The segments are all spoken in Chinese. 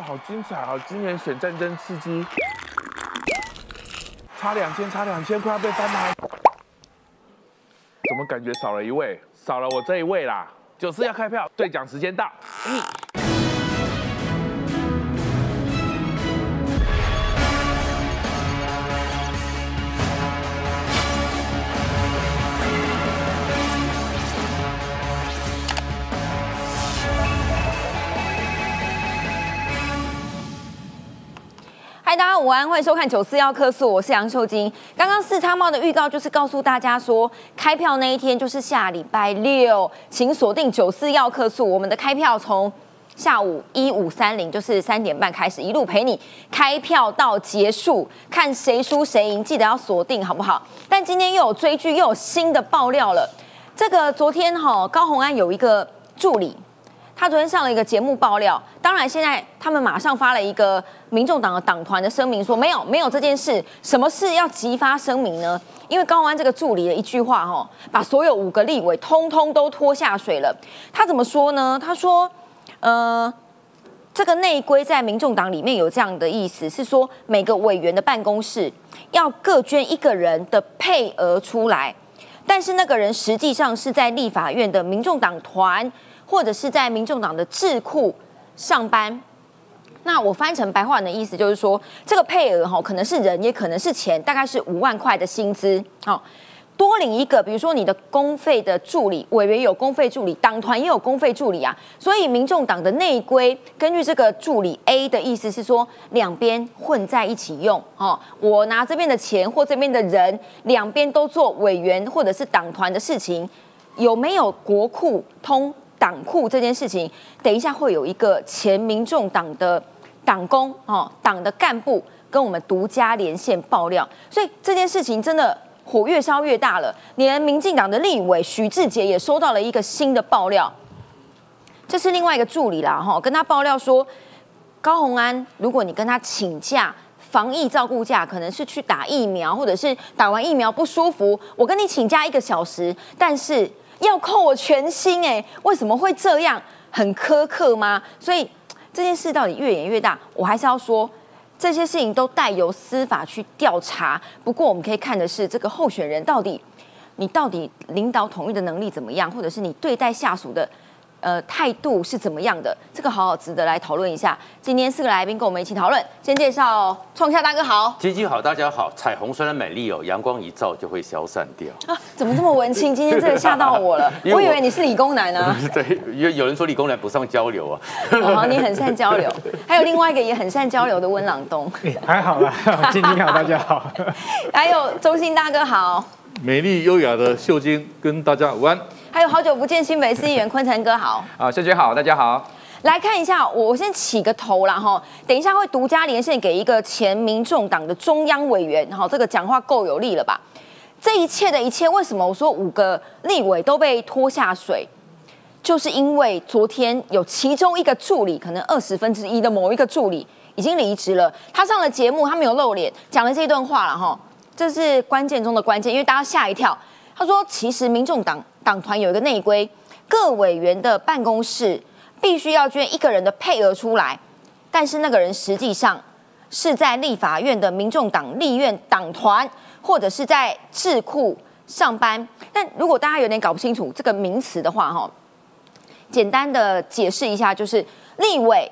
好精彩啊！今年选战争刺激，差两千，差两千，快要被翻牌。怎么感觉少了一位？少了我这一位啦！九四要开票，兑奖时间到。嗯，午安，欢迎收看九四幺客诉，我是杨秀晶。刚刚四叉猫的预告就是告诉大家说，开票那一天就是下礼拜六，请锁定九四幺客诉，我们的开票从下午一五三零，就是三点半开始，一路陪你开票到结束，看谁输谁赢，记得要锁定好不好？但今天又有追剧，又有新的爆料了。这个昨天哈、高红安有一个助理，他昨天上了一个节目爆料，当然现在他们马上发了一个民众党的党团的声明，说没有没有这件事，什么事要急发声明呢？因为高安这个助理的一句话哈，把所有五个立委通通都拖下水了。他怎么说呢？他说，呃。这个内规在民众党里面有这样的意思，是说每个委员的办公室要各捐一个人的配额出来，但是那个人实际上是在立法院的民众党团或者是在民众党的智库上班。那我翻成白话文的意思就是说，这个配额哈，可能是人，也可能是钱，大概是五万块的薪资。好，多领一个，比如说你的公费的助理，委员有公费助理，党团也有公费助理啊。所以民众党的内规，根据这个助理 A 的意思是说，两边混在一起用。哦，我拿这边的钱或这边的人，两边都做委员或者是党团的事情，有没有国库通党库这件事情？等一下会有一个前民众党的党工哦，党的干部跟我们独家连线爆料，所以这件事情真的。火越烧越大了，连民进党的立委许志杰也收到了一个新的爆料，这是另外一个助理啦，哈，跟他爆料说，高虹安，如果你跟他请假，防疫照顾假，可能是去打疫苗，或者是打完疫苗不舒服，我跟你请假一个小时，但是要扣我全薪，哎，为什么会这样？很苛刻吗？所以这件事到底越演越大，我还是要说。这些事情都带由司法去调查。不过我们可以看的是，这个候选人到底，你到底领导统一的能力怎么样，或者是你对待下属的呃态度是怎么样的？这个好好值得来讨论一下。今天四个来宾跟我们一起讨论。先介绍创夏大哥好，基金好，大家好。彩虹虽然美丽哦，阳光一照就会消散掉。啊，怎么这么文青？今天真的吓到我了，我以为你是理工男呢。对，有有人说理工男不上交流啊。哦，你很善交流。还有另外一个也很善交流的温朗东。还好啦，基金好，大家好。还有中心大哥好。美丽优雅的秀晶跟大家午安。还有好久不见新北市议员坤成哥好。啊，秀晶好，大家好。来看一下，我我先起个头啦哈，等一下会独家连线给一个前民众党的中央委员，哈，这个讲话够有力了吧？这一切的一切，为什么我说五个立委都被拖下水？就是因为昨天有其中一个助理，可能二十分之一的某一个助理已经离职了，他上了节目，他没有露脸，讲了这一段话了哈，这是关键中的关键，因为大家吓一跳。他说，其实民众党党团有一个内规，各委员的办公室。必须要捐一个人的配额出来，但是那个人实际上是在立法院的民众党立院党团，或者是在智库上班。但如果大家有点搞不清楚这个名词的话，哈，简单的解释一下，就是立委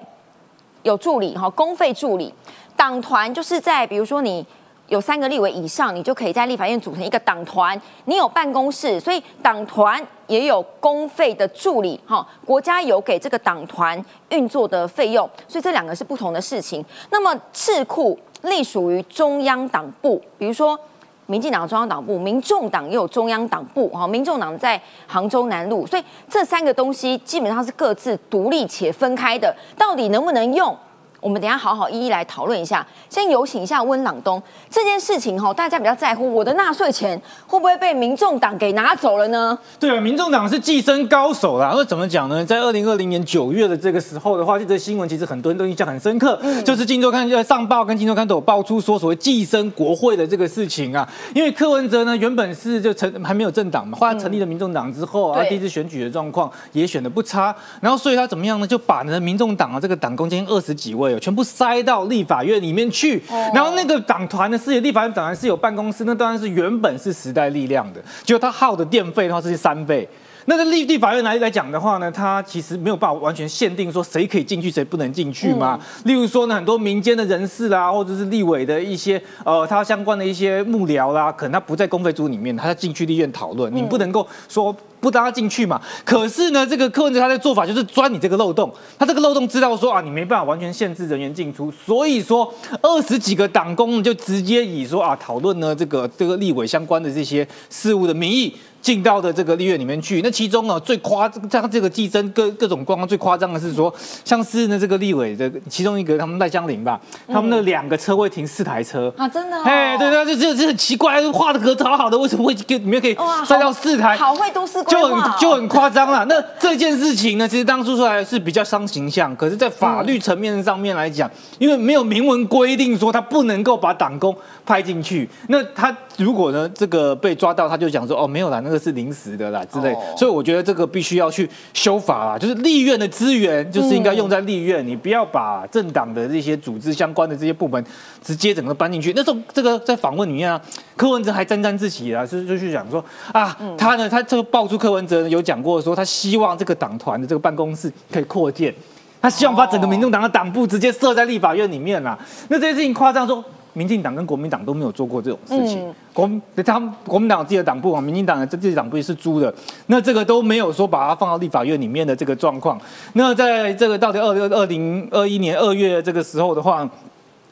有助理哈，公费助理；党团就是在比如说你。有三个立委以上，你就可以在立法院组成一个党团。你有办公室，所以党团也有公费的助理，哈，国家有给这个党团运作的费用，所以这两个是不同的事情。那么智库隶属于中央党部，比如说民进党中央党部，民众党也有中央党部，哈，民众党在杭州南路，所以这三个东西基本上是各自独立且分开的，到底能不能用？我们等下好好一一来讨论一下。先有请一下温朗东这件事情哈，大家比较在乎，我的纳税钱会不会被民众党给拿走了呢？对啊，民众党是寄生高手啦。那怎么讲呢？在二零二零年九月的这个时候的话，这则新闻其实很多人都印象很深刻，就是《金周刊》上报跟《金周刊》都有爆出说所谓寄生国会的这个事情啊。因为柯文哲呢原本是就成还没有政党嘛，后来成立了民众党之后啊，第一次选举的状况也选的不差，然后所以他怎么样呢？就把呢民众党啊这个党工间二十几位。委全部塞到立法院里面去。然后那个党团的是立法院党团是有办公室，那当然是原本是时代力量的，结果他耗的电费的话是三倍。那个立地法院来来讲的话呢，它其实没有办法完全限定说谁可以进去，谁不能进去嘛。例如说呢，很多民间的人士啦，或者是立委的一些呃，他相关的一些幕僚啦，可能他不在公费组里面，他要进去立院讨论，你不能够说不让他进去嘛。可是呢，这个柯文哲他的做法就是钻你这个漏洞，他这个漏洞知道说啊，你没办法完全限制人员进出，所以说二十几个党工就直接以说啊讨论呢这个这个立委相关的这些事务的名义。进到的这个立院里面去，那其中啊最夸张这个计增各各种光最夸张的是说，像是呢这个立委的其中一个他们赖江林吧，他们那两个车位停四台车。啊，真的，哎，对对，就这这很奇怪，画的格超好的，为什么会给里面可以塞到四台？好会都市就很就很夸张了。那这件事情呢，其实当初出来是比较伤形象，可是，在法律层面上面来讲，因为没有明文规定说他不能够把党工拍进去，那他如果呢这个被抓到，他就讲说哦没有啦那个。是临时的啦之类，所以我觉得这个必须要去修法啦。就是立院的资源，就是应该用在立院，你不要把政党的这些组织相关的这些部门直接整个搬进去。那时候这个在访问里面啊，柯文哲还沾沾自喜啊，就就去讲说啊，他呢，他这个爆出柯文哲有讲过说，他希望这个党团的这个办公室可以扩建，他希望把整个民众党的党部直接设在立法院里面啦。那这些事情夸张说。民进党跟国民党都没有做过这种事情，国他们国民党自己的党部啊，民进党的这自己党部也是租的，那这个都没有说把它放到立法院里面的这个状况。那在这个到底二二二零二一年二月这个时候的话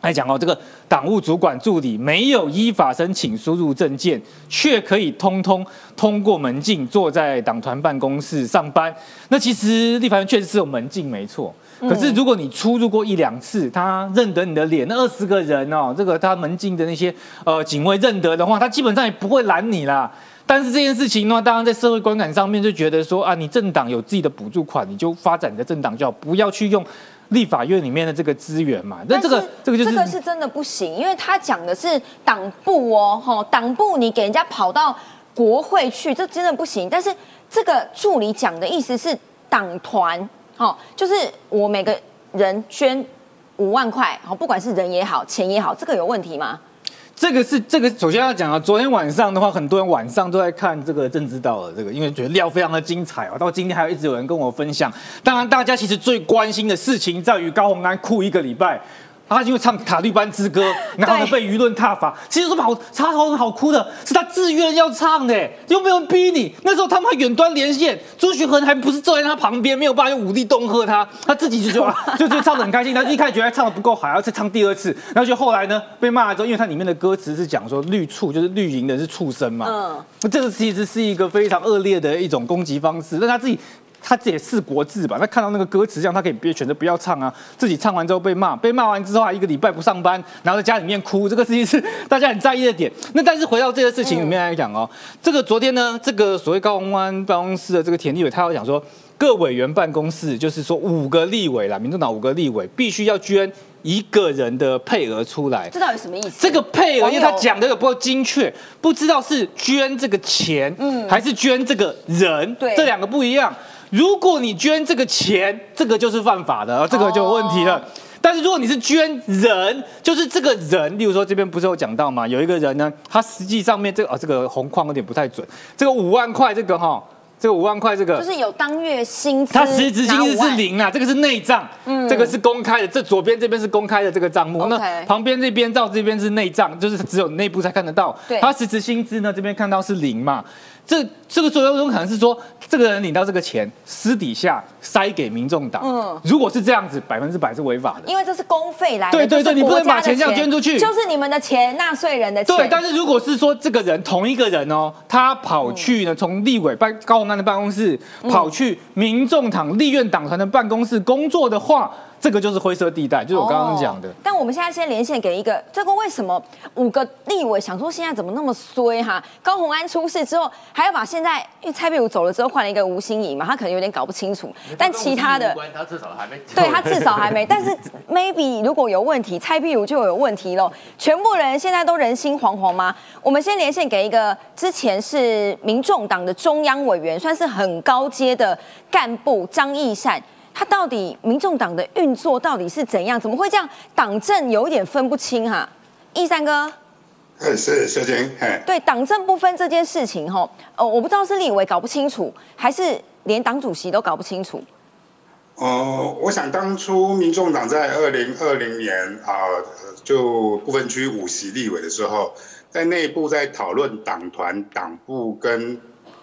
来讲哦，这个党务主管助理没有依法申请输入证件，却可以通通通过门禁坐在党团办公室上班。那其实立法院确实是有门禁，没错。可是，如果你出入过一两次，他认得你的脸，那二十个人哦，这个他门禁的那些呃警卫认得的话，他基本上也不会拦你啦。但是这件事情呢，当然在社会观感上面就觉得说啊，你政党有自己的补助款，你就发展你的政党就好，不要去用立法院里面的这个资源嘛。那这个这个就是这个是真的不行，因为他讲的是党部哦，哈，党部你给人家跑到国会去，这真的不行。但是这个助理讲的意思是党团。好，就是我每个人捐五万块，好，不管是人也好，钱也好，这个有问题吗？这个是这个，首先要讲啊，昨天晚上的话，很多人晚上都在看这个政治道的这个，因为觉得料非常的精彩哦。到今天还有一直有人跟我分享。当然，大家其实最关心的事情在于高洪安哭一个礼拜。他因为唱《塔利班之歌》，然后呢被舆论挞伐。其实说好插头好哭的，是他自愿要唱的，又没有逼你。那时候他们还远端连线，朱学恒还不是坐在他旁边，没有办法用武力恫吓他，他自己就 就就就唱的很开心。他一开始觉得唱的不够好，要再唱第二次。然后就后来呢被骂了之后，因为它里面的歌词是讲说绿畜就是绿营的是畜生嘛，嗯，这个其实是一个非常恶劣的一种攻击方式。但他自己。他这也是国字吧？他看到那个歌词这样，他可以别选择不要唱啊。自己唱完之后被骂，被骂完之后还一个礼拜不上班，然后在家里面哭，这个事情是 大家很在意的点。那但是回到这个事情里面来讲哦，这个昨天呢，这个所谓高雄湾办公室的这个田立伟，他要讲说，各委员办公室就是说五个立委啦，民众党五个立委必须要捐一个人的配额出来。这到底什么意思？这个配额，因为他讲的有不够精确，不知道是捐这个钱，嗯，还是捐这个人，对，这两个不一样。如果你捐这个钱，这个就是犯法的，这个就有问题了。但是如果你是捐人，就是这个人，例如说这边不是有讲到嘛？有一个人呢，他实际上面这个啊，这个红框有点不太准。这个五万块，这个哈，这个五万块，这个就是有当月薪资，他实质薪资是零啊，这个是内账，嗯，这个是公开的。这左边这边是公开的这个账目，那旁边这边到这边是内账，就是只有内部才看得到。对，他实质薪资呢，这边看到是零嘛。这这个作用中可能是说，这个人领到这个钱，私底下塞给民众党。嗯，如果是这样子，百分之百是违法的。因为这是公费来的，对对对，你不能把钱这样捐出去，就是你们的钱，纳税人的钱。对，但是如果是说这个人同一个人哦，他跑去呢，从立委办高鸿安的办公室跑去民众党立院党团的办公室工作的话。这个就是灰色地带，就是我刚刚讲的。但我们现在先连线给一个，这个为什么五个立委想说现在怎么那么衰哈？高鸿安出事之后，还要把现在因为蔡壁如走了之后换了一个吴欣怡嘛，他可能有点搞不清楚。但其他的，他至少还没。对他至少还没，但是 maybe 如果有问题，蔡壁如就有问题喽。全部人现在都人心惶惶吗？我们先连线给一个之前是民众党的中央委员，算是很高阶的干部张义善。他到底民众党的运作到底是怎样？怎么会这样？党政有一点分不清哈。义善哥，哎，是秀晶，哎，对党政不分这件事情哈，呃，我不知道是立委搞不清楚，还是连党主席都搞不清楚。哦，我想当初民众党在二零二零年啊，就不分区五席立委的时候，在内部在讨论党团、党部跟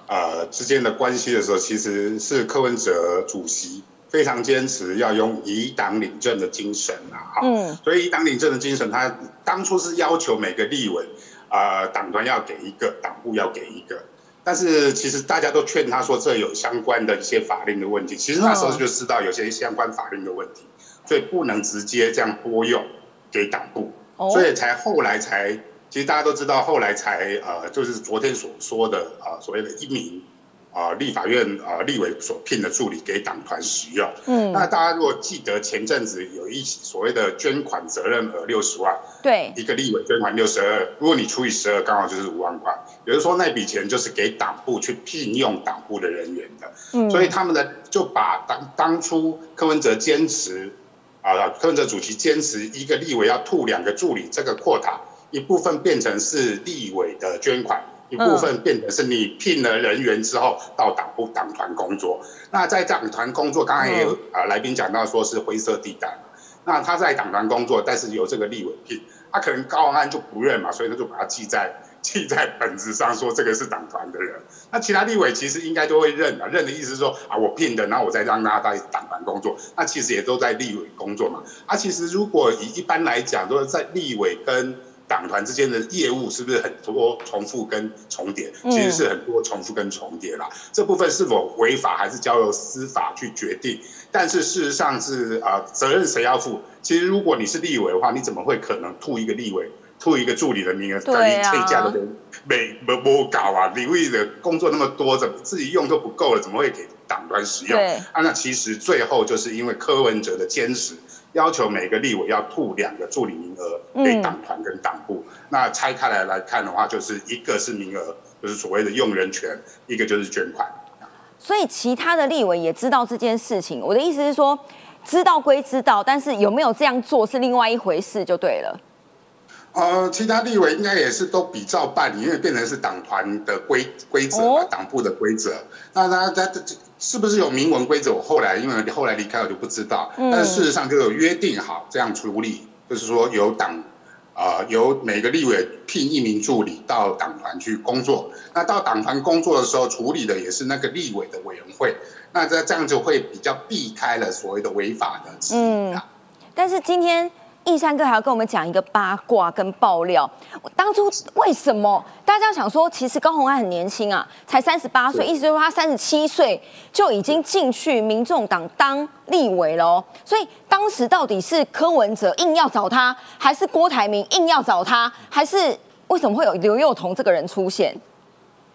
呃之间的关系的时候，其实是柯文哲主席非常坚持要用以党领政的精神啊，嗯，所以以党领政的精神，他当初是要求每个立委啊，党团要给一个，党部要给一个。但是其实大家都劝他说，这有相关的一些法令的问题。其实那时候就知道有些相关法令的问题，所以不能直接这样拨用给党部，所以才后来才，其实大家都知道，后来才呃，就是昨天所说的呃，所谓的一名。啊，立法院啊，立委所聘的助理给党团使用。嗯，那大家如果记得前阵子有一所谓的捐款责任额六十万，对，一个立委捐款六十二，如果你除以十二，刚好就是五万块。也就是说，那笔钱就是给党部去聘用党部的人员的。嗯，所以他们的就把当当初柯文哲坚持啊，柯文哲主席坚持一个立委要吐两个助理这个扩塔一部分变成是立委的捐款。一部分变成是你聘了人员之后到党部党团工作，那在党团工作，刚才也有啊来宾讲到说是灰色地带，那他在党团工作，但是由这个立委聘，他可能高安就不认嘛，所以他就把他记在记在本子上，说这个是党团的人。那其他立委其实应该都会认啊，认的意思是说啊我聘的，然后我再让他在党团工作，那其实也都在立委工作嘛。啊，其实如果以一般来讲，都是在立委跟党团之间的业务是不是很多重复跟重叠？其实是很多重复跟重叠啦。这部分是否违法，还是交由司法去决定？但是事实上是啊，责任谁要负？其实如果你是立委的话，你怎么会可能吐一个立委，吐一个助理的名额在你这家的人没没没搞啊？立委的工作那么多，怎么自己用都不够了，怎么会给党团使用？啊，那其实最后就是因为柯文哲的坚持。要求每个立委要吐两个助理名额给党团跟党部。那拆开来来看的话，就是一个是名额，就是所谓的用人权；一个就是捐款。所以其他的立委也知道这件事情。我的意思是说，知道归知道，但是有没有这样做是另外一回事，就对了。呃，其他立委应该也是都比照办理，因为变成是党团的规规则，党部的规则。那他他这是不是有明文规则？我后来因为后来离开，我就不知道。但是事实上就有约定好这样处理，就是说由党啊由每个立委聘一名助理到党团去工作。那到党团工作的时候，处理的也是那个立委的委员会。那这这样就会比较避开了所谓的违法的质疑啊。但是今天。易山哥还要跟我们讲一个八卦跟爆料。当初为什么大家想说，其实高虹安很年轻啊，才三十八岁，意思就是他三十七岁就已经进去民众党当立委了。所以当时到底是柯文哲硬要找他，还是郭台铭硬要找他，还是为什么会有刘幼彤这个人出现？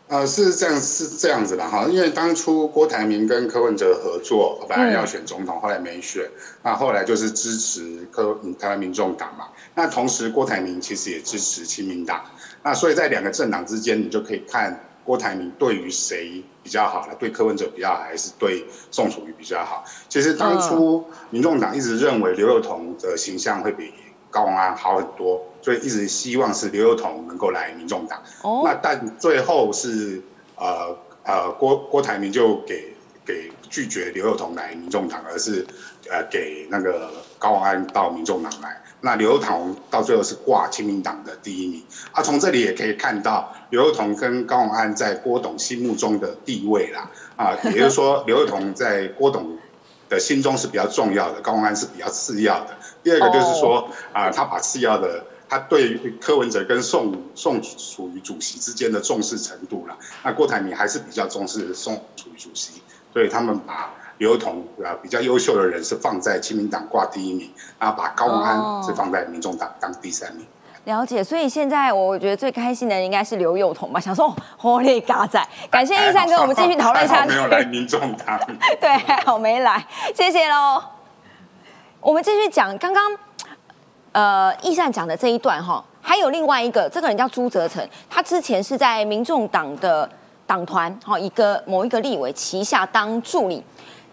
呃，是这样，是这样子的哈，因为当初郭台铭跟柯文哲合作，本来要选总统，后来没选，那后来就是支持柯台湾民众党嘛。那同时郭台铭其实也支持亲民党，那所以在两个政党之间，你就可以看郭台铭对于谁比较好了，对柯文哲比较好，还是对宋楚瑜比较好。其实当初民众党一直认为刘幼彤的形象会比高安好很多。所以一直希望是刘幼彤能够来民众党，哦那但最后是呃呃郭郭台铭就给给拒绝刘幼彤来民众党，而是呃给那个高安到民众党来。那刘幼彤到最后是挂亲民党的第一名。啊，从这里也可以看到刘幼彤跟高安在郭董心目中的地位啦。啊，也就是说刘幼彤在郭董的心中是比较重要的，高安是比较次要的。第二个就是说啊，他把次要的。他对柯文哲跟宋宋楚瑜主席之间的重视程度了，那郭台铭还是比较重视宋楚瑜主席，所以他们把刘同啊比较优秀的人是放在亲民党挂第一名，然后把高安是放在民众党当第三名。了解，所以现在我觉得最开心的应该是刘幼彤吧，想说活力嘎仔，感谢一山哥，我们继续讨论下去。没有来民众党，对，还好没来，谢谢喽。我们继续讲刚刚。呃，易善讲的这一段哈，还有另外一个，这个人叫朱泽成，他之前是在民众党的党团哈一个某一个立委旗下当助理，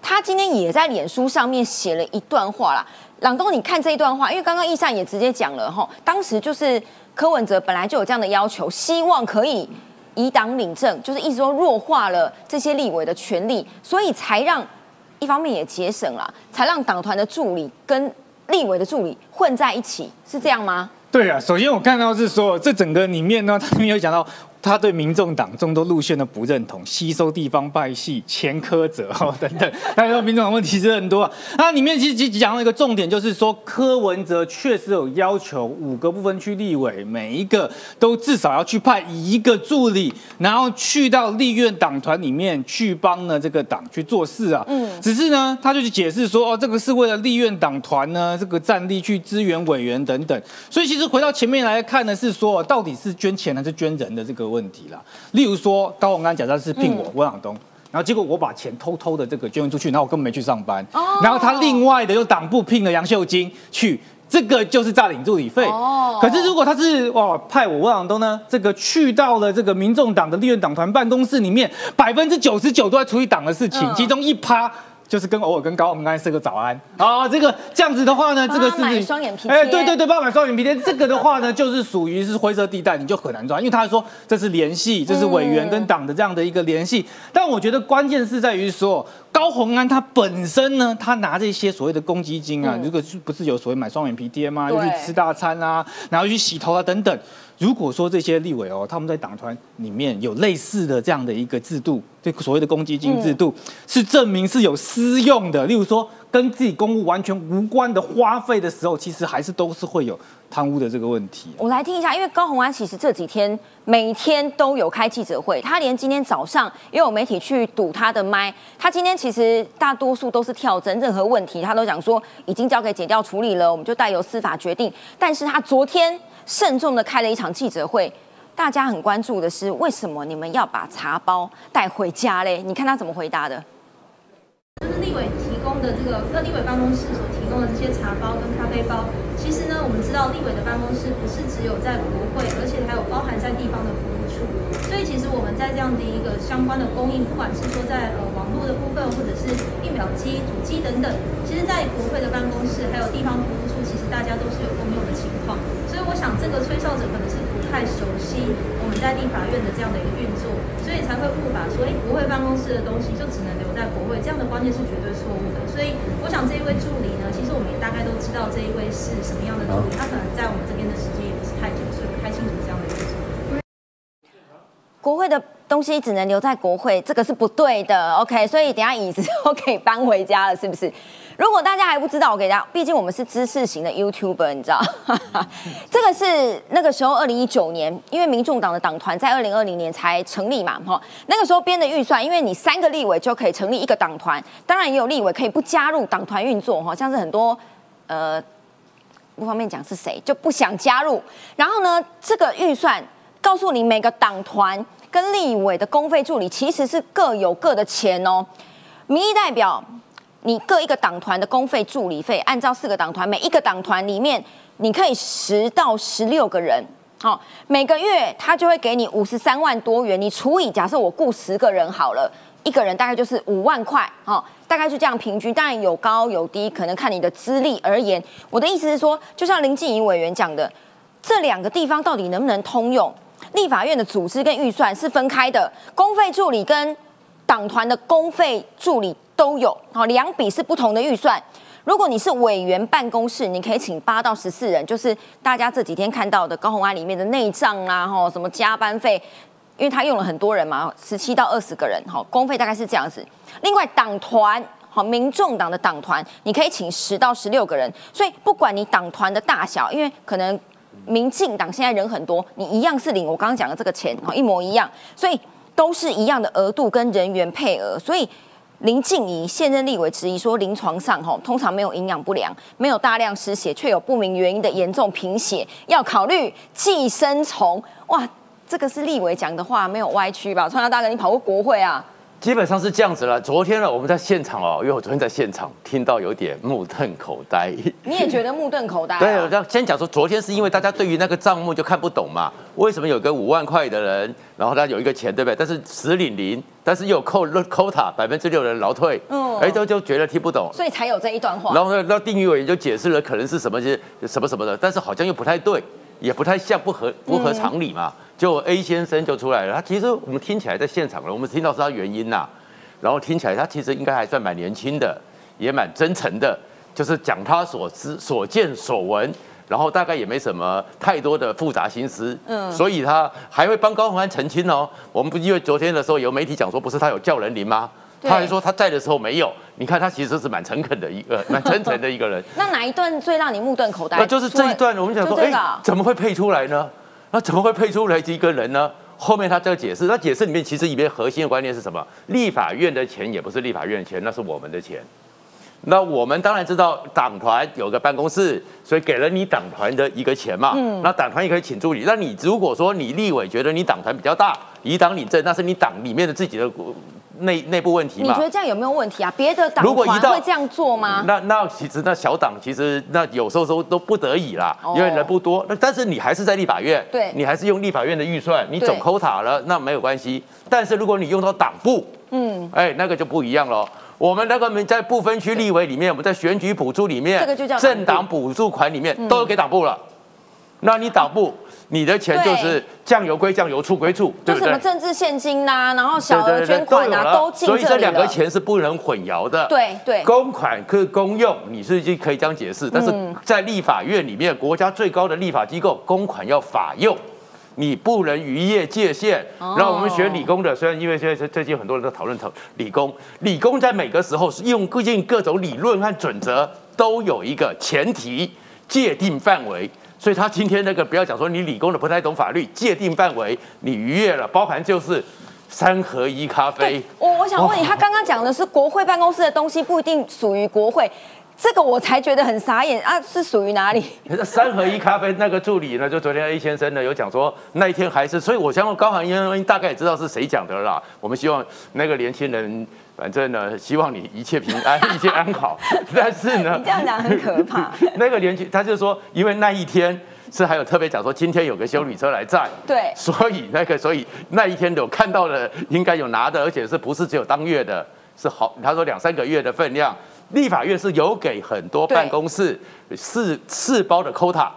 他今天也在脸书上面写了一段话啦。朗东，你看这一段话，因为刚刚易善也直接讲了哈，当时就是柯文哲本来就有这样的要求，希望可以以党领政，就是一直说弱化了这些立委的权利，所以才让一方面也节省了，才让党团的助理跟立委的助理混在一起，是这样吗？对啊，首先我看到是说，这整个里面呢，他没有讲到。他对民众党众多路线的不认同，吸收地方派系、前科者 哦等等，还有民众党问题其实很多啊。那里面其实讲到一个重点，就是说柯文哲确实有要求五个部分区立委每一个都至少要去派一个助理，然后去到立院党团里面去帮呢这个党去做事啊。嗯，只是呢，他就去解释说，哦，这个是为了立院党团呢这个战力去支援委员等等。所以其实回到前面来看呢，是说到底是捐钱还是捐人的这个。问题啦，例如说高鸿安假设是聘我温朗东，然后结果我把钱偷偷的这个捐出去，然后我根本没去上班，然后他另外的又党部聘了杨秀晶去，这个就是诈领助理费。哦，可是如果他是哇派我温朗东呢，这个去到了这个民众党的立院党团办公室里面，百分之九十九都在处理党的事情，其中一趴。就是跟偶尔跟高我们刚才说个早安啊，这个这样子的话呢，这个是双眼皮哎，对对对，帮我买双眼皮贴，这个的话呢，就是属于是灰色地带，你就很难抓，因为他说这是联系，这是委员跟党的这样的一个联系。但我觉得关键是在于说，高鸿安他本身呢，他拿这些所谓的公积金啊，如果是不是有所谓买双眼皮贴吗？又去吃大餐啊，然后去洗头啊等等。如果说这些立委哦，他们在党团里面有类似的这样的一个制度，这所谓的公积金制度，是证明是有私用的。例如说，跟自己公务完全无关的花费的时候，其实还是都是会有贪污的这个问题。我来听一下，因为高鸿安其实这几天每天都有开记者会，他连今天早上也有媒体去堵他的麦。他今天其实大多数都是跳针，任何问题他都讲说已经交给检调处理了，我们就带由司法决定。但是他昨天。慎重的开了一场记者会，大家很关注的是为什么你们要把茶包带回家嘞？你看他怎么回答的？就是立委提供的这个各立委办公室所提供的这些茶包跟咖啡包，其实呢，我们知道立委的办公室不是只有在国会，而且还有包含在地方的服务处。所以其实我们在这样的一个相关的供应，不管是说在呃网络的部分，或者是印表机、主机等等，其实在国会的办公室还有地方服务处，其实大家都是有共用的情况。所以我想，这个吹哨者可能是不太熟悉我们在立法院的这样的一个运作，所以才会误把说，哎，国会办公室的东西就只能留在国会，这样的观念是绝对错误的。所以我想，这一位助理呢，其实我们也大概都知道这一位是什么样的助理，他可能在我们这边的时间也不是太久，所以不太清楚这样的运作。国会的东西只能留在国会，这个是不对的。OK，所以等下椅子 都可以搬回家了，是不是？如果大家还不知道，我给大家，毕竟我们是知识型的 YouTuber，你知道，这个是那个时候二零一九年，因为民众党的党团在二零二零年才成立嘛，哈，那个时候编的预算，因为你三个立委就可以成立一个党团，当然也有立委可以不加入党团运作，哈，像是很多呃不方便讲是谁就不想加入，然后呢，这个预算告诉你每个党团跟立委的公费助理其实是各有各的钱哦，民意代表。你各一个党团的公费助理费，按照四个党团，每一个党团里面你可以十到十六个人，好，每个月他就会给你五十三万多元，你除以假设我雇十个人好了，一个人大概就是五万块，好，大概就这样平均，当然有高有低，可能看你的资历而言。我的意思是说，就像林静怡委员讲的，这两个地方到底能不能通用？立法院的组织跟预算是分开的，公费助理跟党团的公费助理。都有好两笔是不同的预算。如果你是委员办公室，你可以请八到十四人，就是大家这几天看到的高红安里面的内账啊，哈，什么加班费，因为他用了很多人嘛，十七到二十个人，哈，公费大概是这样子。另外党团，好，民众党的党团，你可以请十到十六个人。所以不管你党团的大小，因为可能民进党现在人很多，你一样是领我刚刚讲的这个钱，好，一模一样，所以都是一样的额度跟人员配额，所以。林静怡现任立委质疑说，临床上吼通常没有营养不良，没有大量失血，却有不明原因的严重贫血，要考虑寄生虫。哇，这个是立委讲的话，没有歪曲吧？川大大哥，你跑过国会啊？基本上是这样子了。昨天呢，我们在现场哦，因为我昨天在现场听到有点目瞪口呆。你也觉得目瞪口呆、啊？对，我要先讲说，昨天是因为大家对于那个账目就看不懂嘛，为什么有个五万块的人，然后他有一个钱，对不对？但是实领零，但是又扣 quota 百分之六的人劳退，嗯哎，都就觉得听不懂。所以才有这一段话。然后呢，那定义委员就解释了，可能是什么些什么什么的，但是好像又不太对，也不太像，不合不合常理嘛。就 A 先生就出来了，他其实我们听起来在现场了，我们听到是他原因呐、然后听起来他其实应该还算蛮年轻的，也蛮真诚的，就是讲他所知所见所闻。然后大概也没什么太多的复杂心思，嗯，所以他还会帮高鸿安澄清哦。我们不因为昨天的时候有媒体讲说，不是他有叫人灵吗？对他还说他在的时候没有。你看他其实是蛮诚恳的一个，蛮真诚的一个人。那哪一段最让你目瞪口呆？那就是这一段，我们想说，哎、怎么会配出来呢？那怎么会配出来一个人呢？后面他这个解释，那解释里面其实里面核心的观念是什么？立法院的钱也不是立法院的钱，那是我们的钱。那我们当然知道党团有个办公室，所以给了你党团的一个钱嘛。嗯。那党团也可以请助理。那你如果说你立委觉得你党团比较大，以党领政，那是你党里面的自己的呃内内部问题嘛你觉。得这样有没有问题啊？别的党如果一到团会这样做吗？那那其实那小党其实那有时候都都不得已啦，哦因为人不多。那但是你还是在立法院，对你还是用立法院的预算，你对总 quota 了，那没有关系。但是如果你用到党部，嗯，哎，那个就不一样了。我们那个在不分区立委里面，我们在选举补助里面，这个就叫政党补助款里面都有给党部了。那你党部，你的钱就是对酱油归酱油，醋归醋，就什么对什么？政治现金呐、然后小额捐款啊，有了都进所以这。两个钱是不能混淆的。对对，公款是公用，你是就可以这样解释，但是嗯在立法院里面，国家最高的立法机构，公款要法用。你不能逾越界限。哦然后我们学理工的，虽然因为现在最近很多人都讨论讨理工，理工在每个时候是用各尽各种理论和准则，都有一个前提界定范围。所以他今天那个不要讲说你理工的不太懂法律，界定范围你逾越了，包含就是三合一咖啡。我我想问你，他刚刚讲的是国会办公室的东西不一定属于国会，这个我才觉得很傻眼啊，是属于哪里？三合一咖啡那个助理呢，就昨天 A 先生呢有讲说那一天还是，所以我相信高寒英大概也知道是谁讲的啦。我们希望那个年轻人，反正呢，希望你一切平安，一切安好。但是呢你这，样讲很可怕。那个年轻他就说，因为那一天是还有特别讲说，今天有个修理车来载，对所以那个所以那一天有看到的，应该有拿的，而且是不是只有当月的，是好，他说两三个月的分量。立法院是有给很多对办公室四四包的 quota。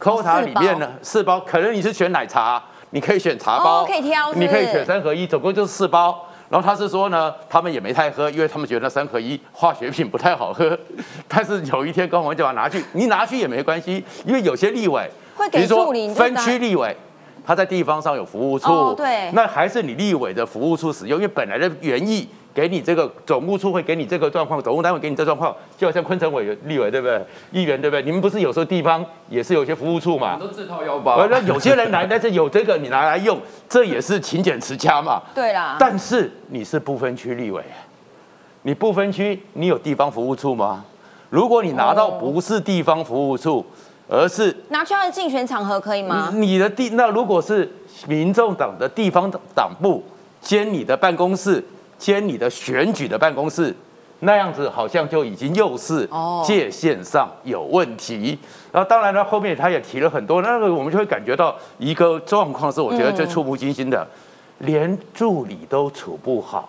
quota 里面呢，四包，可能你是选奶茶，你可以选茶包，哦可以挑是是你可以选三合一，总共就是四包。然后他是说呢，他们也没太喝，因为他们觉得那三合一化学品不太好喝。但是有一天高宏就把它拿去，你拿去也没关系，因为有些立委会给比如说分拿区立委，他在地方上有服务处，哦对那还是你立委的服务处使用，因为本来的原意给你这个总务处会给你这个状况，总务单位给你这状况，就好像昆城委员、立委对不对？议员对不对？你们不是有时候地方也是有些服务处嘛？都自掏腰包呃，。那有些人来，但是有这个你拿来用，这也是勤俭持家嘛。对啦，但是你是不分区立委，你不分区，你有地方服务处吗？如果你拿到哦不是地方服务处，而是拿去他的竞选场合可以吗？你的地，那如果是民众党的地方党部兼你的办公室，兼你的选举的办公室，那样子好像就已经又是哦界限上有问题。然后当然了，后面他也提了很多，那个我们就会感觉到一个状况是我觉得最触目惊心的，连助理都处不好。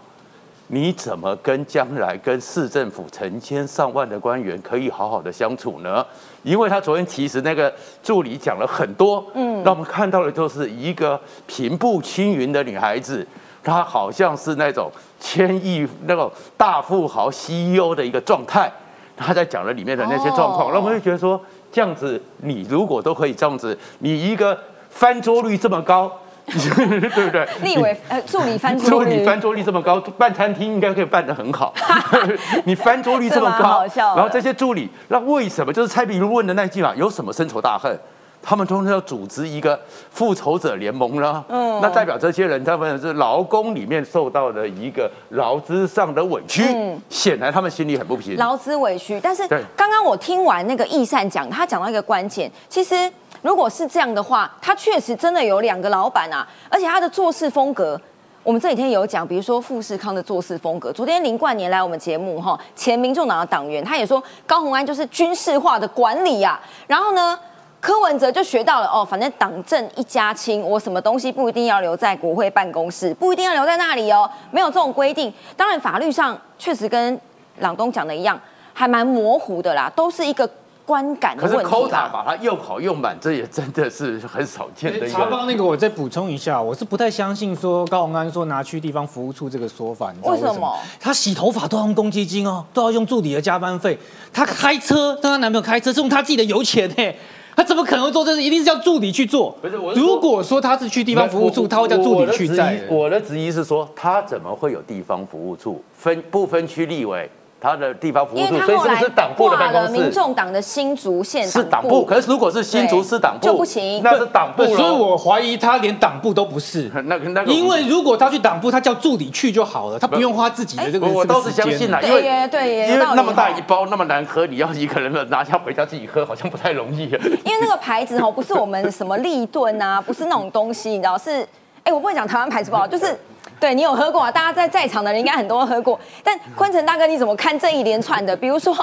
你怎么跟将来跟市政府成千上万的官员可以好好的相处呢？因为他昨天其实那个助理讲了很多，嗯，让我们看到的就是一个平步青云的女孩子，她好像是那种千亿那种大富豪 CEO 的一个状态。他在讲了里面的那些状况，哦让我们会觉得说，这样子你如果都可以这样子，你一个翻桌率这么高，对不对？立委呃助理翻桌率助理翻桌率这么高，办餐厅应该可以办得很好。你翻桌率这么高然后这些助理，那为什么就是蔡比如问的那句嘛，有什么深仇大恨？他们通常要组织一个复仇者联盟啦？嗯，那代表这些人他们是劳工里面受到的一个劳资上的委屈，嗯显然他们心里很不平。劳资委屈。但是对刚刚我听完那个易善讲，他讲到一个关键，其实如果是这样的话，他确实真的有两个老板啊，而且他的做事风格。我们这几天有讲，比如说富士康的做事风格。昨天林冠年来我们节目哈，前民众党的党员，他也说高鸿安就是军事化的管理呀。然后呢，柯文哲就学到了哦，反正党政一家亲，我什么东西不一定要留在国会办公室，不一定要留在那里哦，没有这种规定。当然法律上确实跟朗东讲的一样，还蛮模糊的啦，都是一个。观感可是 quota 把它又好又满，这也真的是很少见的。查包那个，我再补充一下，我是不太相信说高鸿安说拿去地方服务处这个说法。为什么？他洗头发都要用公积金哦，都要用助理的加班费。他开车，跟他男朋友开车是用他自己的油钱呢，他怎么可能会做这事？一定是叫助理去做。不是我，如果说他是去地方服务处，他会叫助理去在。我的质疑是说，他怎么会有地方服务处分不分区立委？他的地方服务处，所以是不是党部的办公室？民众党的新竹县是党部，可是如果是新竹市党部就不行，那是党部所以我怀疑他连党部都不是。那那个，因为如果他去党部，他叫助理去就好了，他不用花自己的这个。我倒是相信了，因为对，因为那么大一包那么难喝，你要一个人拿下回家自己喝，好像不太容易。因为那个牌子哦，不是我们什么立顿啊，不是那种东西，你知道是？哎，我不会讲台湾牌子不好，就是。对你有喝过啊？大家在在场的人应该很多喝过。但昆城大哥，你怎么看这一连串的？比如说，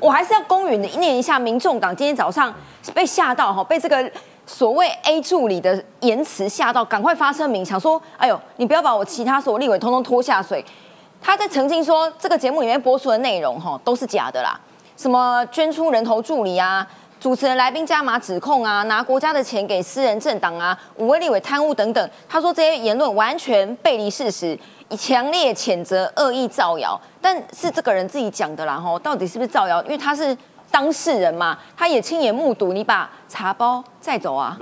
我还是要公允的念一下，民众党今天早上被吓到哈，被这个所谓 A 助理的言辞吓到，赶快发声明，想说：哎呦，你不要把我其他所有立委通通拖下水。他在澄清说，这个节目里面播出的内容哈都是假的啦，什么捐出人头助理啊。主持人来宾加码指控啊，拿国家的钱给私人政党啊，五位立委贪污等等。他说这些言论完全背离事实，以强烈谴责恶意造谣。但是这个人自己讲的啦，吼，到底是不是造谣？因为他是当事人嘛，他也亲眼目睹你把茶包载走啊。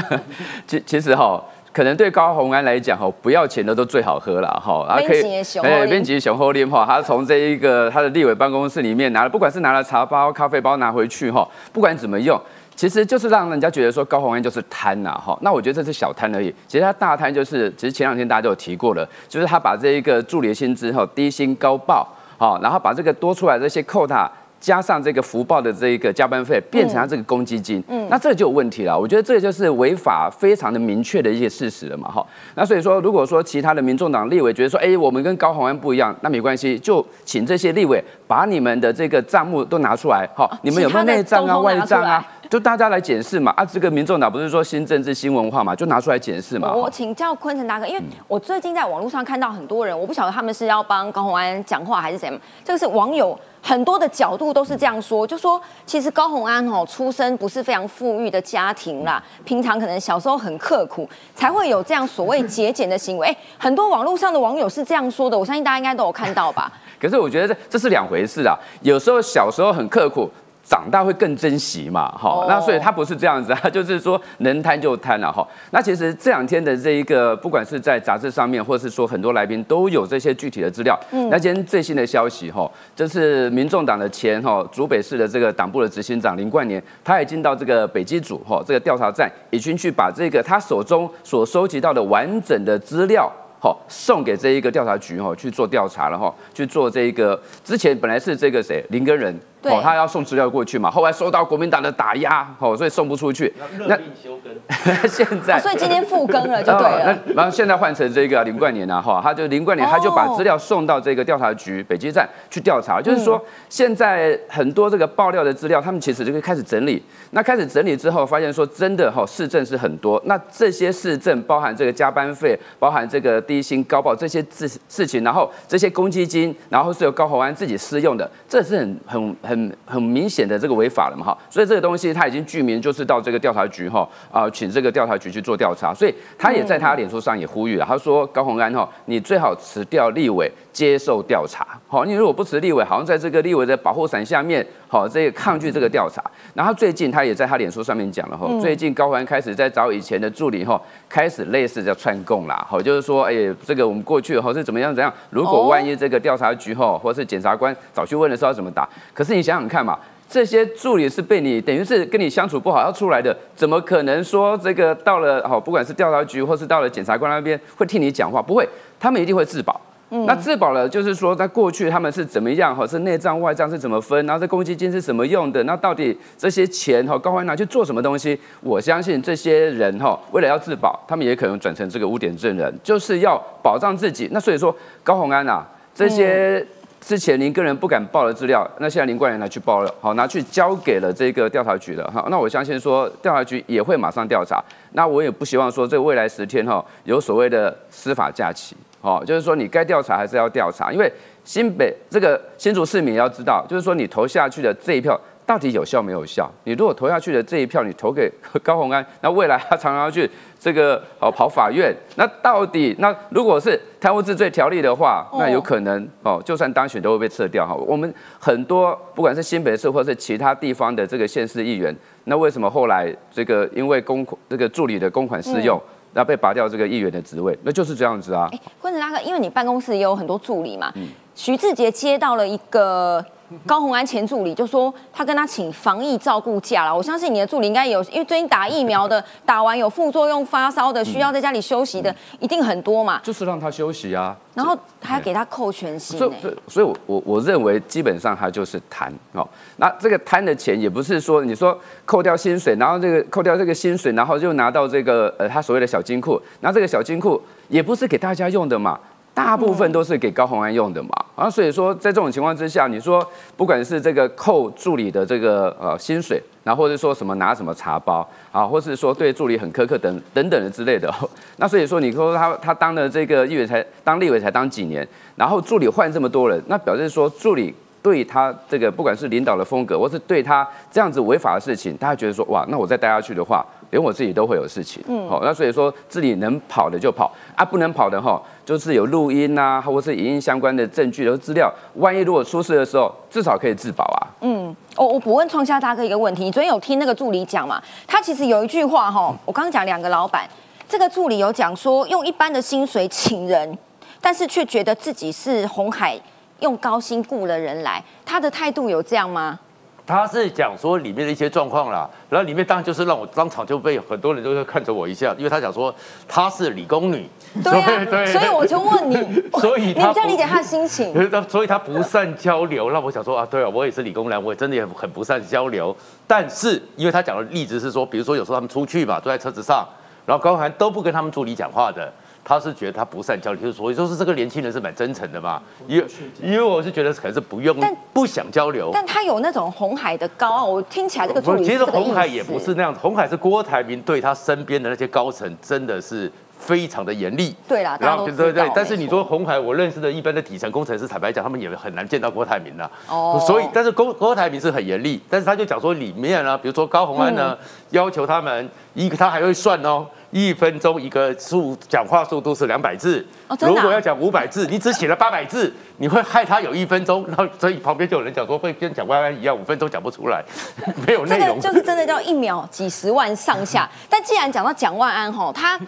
其其实哈。可能对高鸿安来讲，哈，不要钱的都最好喝了，哈，啊可以，哎，编辑熊厚练哈，他从这一个他的立委办公室里面拿了，不管是拿了茶包、咖啡包拿回去，哈，不管怎么用，其实就是让人家觉得说高鸿安就是贪呐，哈，那我觉得这是小贪而已，其实他大贪就是，其实前两天大家都有提过了，就是他把这一个助理薪资哈低薪高报，好，然后把这个多出来这些扣他。加上这个福报的这一个加班费，变成他这个公积金，嗯，那这就有问题了。我觉得这就是违法非常的明确的一些事实了嘛，哈。那所以说，如果说其他的民众党立委觉得说，哎，我们跟高鸿安不一样，那没关系，就请这些立委把你们的这个账目都拿出来，哈，你们有没有内账啊、外账啊？就大家来检视嘛。啊，这个民众党不是说新政治、新文化嘛，就拿出来检视嘛。我请教昆城大哥，因为我最近在网络上看到很多人，我不晓得他们是要帮高鸿安讲话还是怎么，这个是网友。很多的角度都是这样说，就说其实高洪安哦出生不是非常富裕的家庭啦，平常可能小时候很刻苦，才会有这样所谓节俭的行为。很多网络上的网友是这样说的，我相信大家应该都有看到吧。可是我觉得这这是两回事啊，有时候小时候很刻苦。长大会更珍惜嘛，哈，那所以他不是这样子，啊 就是说能贪就贪了，哈。那其实这两天的这一个，不管是在杂志上面，或是说很多来宾都有这些具体的资料。嗯，那今天最新的消息，哈，这是民众党的前哈竹北市的这个党部的执行长林冠年，他已经到这个北基组哈这个调查站，已经去把这个他手中所收集到的完整的资料。好，送给这一个调查局哈去做调查了哈，去做这一个之前本来是这个谁林根人，哦，他要送资料过去嘛，后来受到国民党的打压，哦，所以送不出去。那休更，现在，所以今天复更了就对了。然后现在换成这个林冠年啊，哈，他就林冠年，他就把资料送到这个调查局北基站去调查，就是说现在很多这个爆料的资料，他们其实就可以开始整理。那开始整理之后，发现说真的哈，市政是很多。那这些市政包含这个加班费，包含这个低薪高报这些事事情，然后这些公积金，然后是由高鸿安自己私用的，这是很很很很明显的这个违法了嘛哈。所以这个东西他已经具名，就是到这个调查局哈啊，请这个调查局去做调查。所以他也在他脸书上也呼吁了，他说高鸿安哈，你最好辞掉立委。接受调查，好，你如果不辞立委，好像在这个立委的保护伞下面，好，这个抗拒这个调查。然后最近他也在他脸书上面讲了，哈，最近高环开始在找以前的助理，哈，开始类似叫串供啦，好，就是说，哎，这个我们过去好是怎么样怎样，如果万一这个调查局吼或是检察官早去问的时候要怎么打？可是你想想看嘛，这些助理是被你等于是跟你相处不好要出来的，怎么可能说这个到了好，不管是调查局或是到了检察官那边会替你讲话？不会，他们一定会自保。那自保了，就是说在过去他们是怎么样哈？是内账外账是怎么分？然后这公积金是怎么用的？那到底这些钱哈，高欢拿去做什么东西？我相信这些人哈，为了要自保，他们也可能转成这个污点证人，就是要保障自己。那所以说，高鸿安呐，这些之前您个人不敢报的资料，那现在林冠元拿去报了，好拿去交给了这个调查局了哈。那我相信说，调查局也会马上调查。那我也不希望说这未来十天哈有所谓的司法假期。哦，就是说你该调查还是要调查，因为新北这个新竹市民要知道，就是说你投下去的这一票到底有效没有效？你如果投下去的这一票你投给 高鸿安，那未来他常常要去这个哦跑法院，那到底那如果是贪污治罪条例的话，那有可能哦，就算当选都会被撤掉哈。我们很多不管是新北市或是其他地方的这个县市议员，那为什么后来这个因为公这个助理的公款私用？那被拔掉这个议员的职位，那就是这样子啊。哎，坤子大哥，因为你办公室也有很多助理嘛，徐志杰接到了一个。高鸿安前助理就说，他跟他请防疫照顾假了。我相信你的助理应该有，因为最近打疫苗的，打完有副作用、发烧的，需要在家里休息的，一定很多嘛。就是让他休息啊。然后还给他扣全薪。所以，所以我我我认为基本上他就是贪哦。那这个贪的钱也不是说你说扣掉薪水，然后这个扣掉这个薪水，然后就拿到这个呃他所谓的小金库，那这个小金库也不是给大家用的嘛。大部分都是给高鸿安用的嘛，啊，所以说在这种情况之下，你说不管是这个扣助理的这个呃薪水，然后或者说什么拿什么茶包啊，或是说对助理很苛刻等等等的之类的，那所以说你说他他当了这个议员才当立委才当几年，然后助理换这么多人，那表示说助理对他这个不管是领导的风格，或是对他这样子违法的事情，大家觉得说哇，那我再待下去的话。连我自己都会有事情，嗯，好，那所以说自己能跑的就跑啊，不能跑的哈，就是有录音呐，或者是影音相关的证据和资料，万一如果出事的时候，至少可以自保啊。嗯，我我不问创下大哥一个问题，你昨天有听那个助理讲嘛？他其实有一句话哈，我刚刚讲两个老板，这个助理有讲说用一般的薪水请人，但是却觉得自己是红海用高薪雇了人来，他的态度有这样吗？他是讲说里面的一些状况啦，然后里面当然就是让我当场就被很多人都会看着我一下，因为他讲说她是理工女，对啊，所以我就问你，所以你比较理解他的心情，所以他不善交流，那我想说啊，对啊，我也是理工男，我也真的也很不善交流，但是因为他讲的例子是说，比如说有时候他们出去嘛，坐在车子上，然后高寒都不跟他们助理讲话的。他是觉得他不善交流，就是所以说是这个年轻人是蛮真诚的嘛，因为因为我是觉得可能是不用，但不想交流。但他有那种红海的高傲，我听起来这个其实红海也不是那样子，红海是郭台铭对他身边的那些高层真的是。非常的严厉，对啦，然后对对，但是你说红海，我认识的一般的底层工程师，坦白讲，他们也很难见到郭台铭的。哦，所以但是郭郭台铭是很严厉，但是他就讲说里面呢，比如说高鸿安呢，要求他们一个他还会算哦，一分钟一个速讲话速度是两百字，如果要讲五百字，你只写了八百字，你会害他有一分钟，然后所以旁边就有人讲说会跟蒋万安一样，五分钟讲不出来，没有内容，就是真的叫一秒几十万上下。但既然讲到蒋万安吼，他。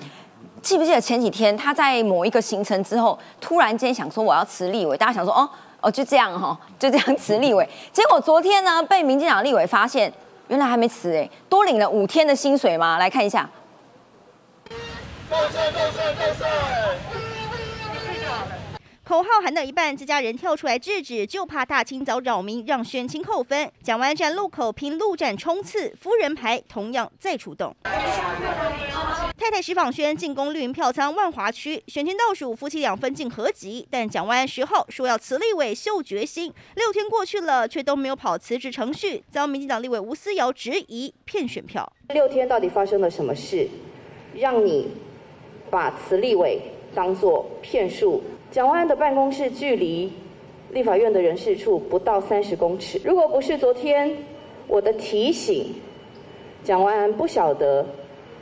记不记得前几天他在某一个行程之后，突然间想说我要辞立委，大家想说哦哦就这样哈，就这样辞立委。结果昨天呢，被民进党立委发现，原来还没辞哎，多领了五天的薪水吗？来看一下。口号喊到一半，自家人跳出来制止，就怕大清早扰民，让选情扣分。蒋万站路口拼路战冲刺，夫人牌同样再出动。太太石访轩进攻绿营票仓万华区，选前倒数，夫妻两分进合集。但蒋万安十号说要辞立委，秀决心。六天过去了，却都没有跑辞职程序，遭民进党立委吴思瑶质疑骗选票。六天到底发生了什么事，让你把辞立委当作骗术？蒋万安的办公室距离立法院的人事处不到三十公尺。如果不是昨天我的提醒，蒋万安不晓得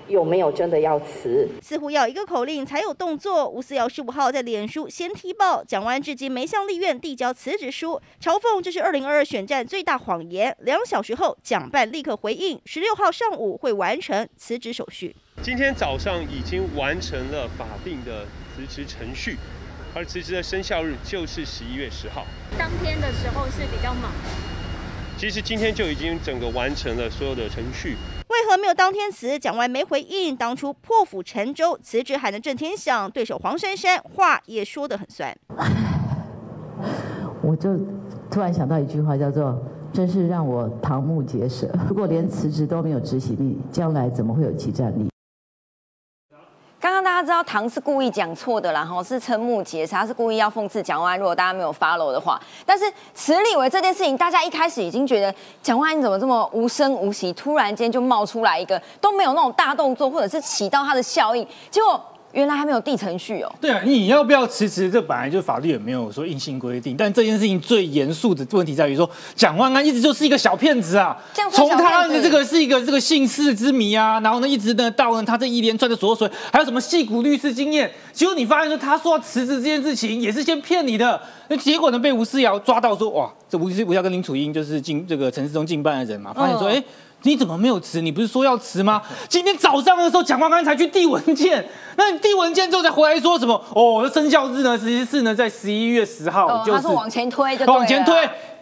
有没有真的要辞。似乎要一个口令才有动作。吴思瑶十五号在脸书先踢爆蒋万安至今没向立院递交辞职书，嘲讽这是二零二二选战最大谎言。两小时后，蒋办立刻回应，十六号上午会完成辞职手续。今天早上已经完成了法定的辞职程序。而辞职的生效日就是十一月十号。当天的时候是比较忙。其实今天就已经整个完成了所有的程序。为何没有当天辞，蒋完没回应。当初破釜沉舟辞职喊的震天响，对手黄珊珊话也说得很酸。我就突然想到一句话，叫做“真是让我瞠目结舌”。如果连辞职都没有执行力，将来怎么会有激战力？刚刚大家知道唐是故意讲错的啦，哈，是瞠目结舌，他是故意要讽刺蒋万。如果大家没有 follow 的话，但是池立伟这件事情，大家一开始已经觉得蒋万你怎么这么无声无息，突然间就冒出来一个，都没有那种大动作，或者是起到他的效应，结果。原来还没有递程序哦。对啊，你要不要辞职？这本来就法律也没有说硬性规定。但这件事情最严肃的问题在于说，蒋万安一直就是一个小骗子啊。从他的这个是一个这个姓氏之谜啊，然后呢一直呢到呢他这一连串的琐碎，还有什么戏骨律师经验，结果你发现说他说辞职这件事情也是先骗你的。那结果呢被吴思瑶抓到说哇，这吴思吴瑶跟林楚英就是进这个陈世忠进办的人嘛，发现说哎。你怎么没有辞？你不是说要辞吗？今天早上的时候，蒋万安才去递文件，那你递文件之后再回来说什么？哦，那生效日呢？实际是呢，在十一月十号，就是往前推，往前推。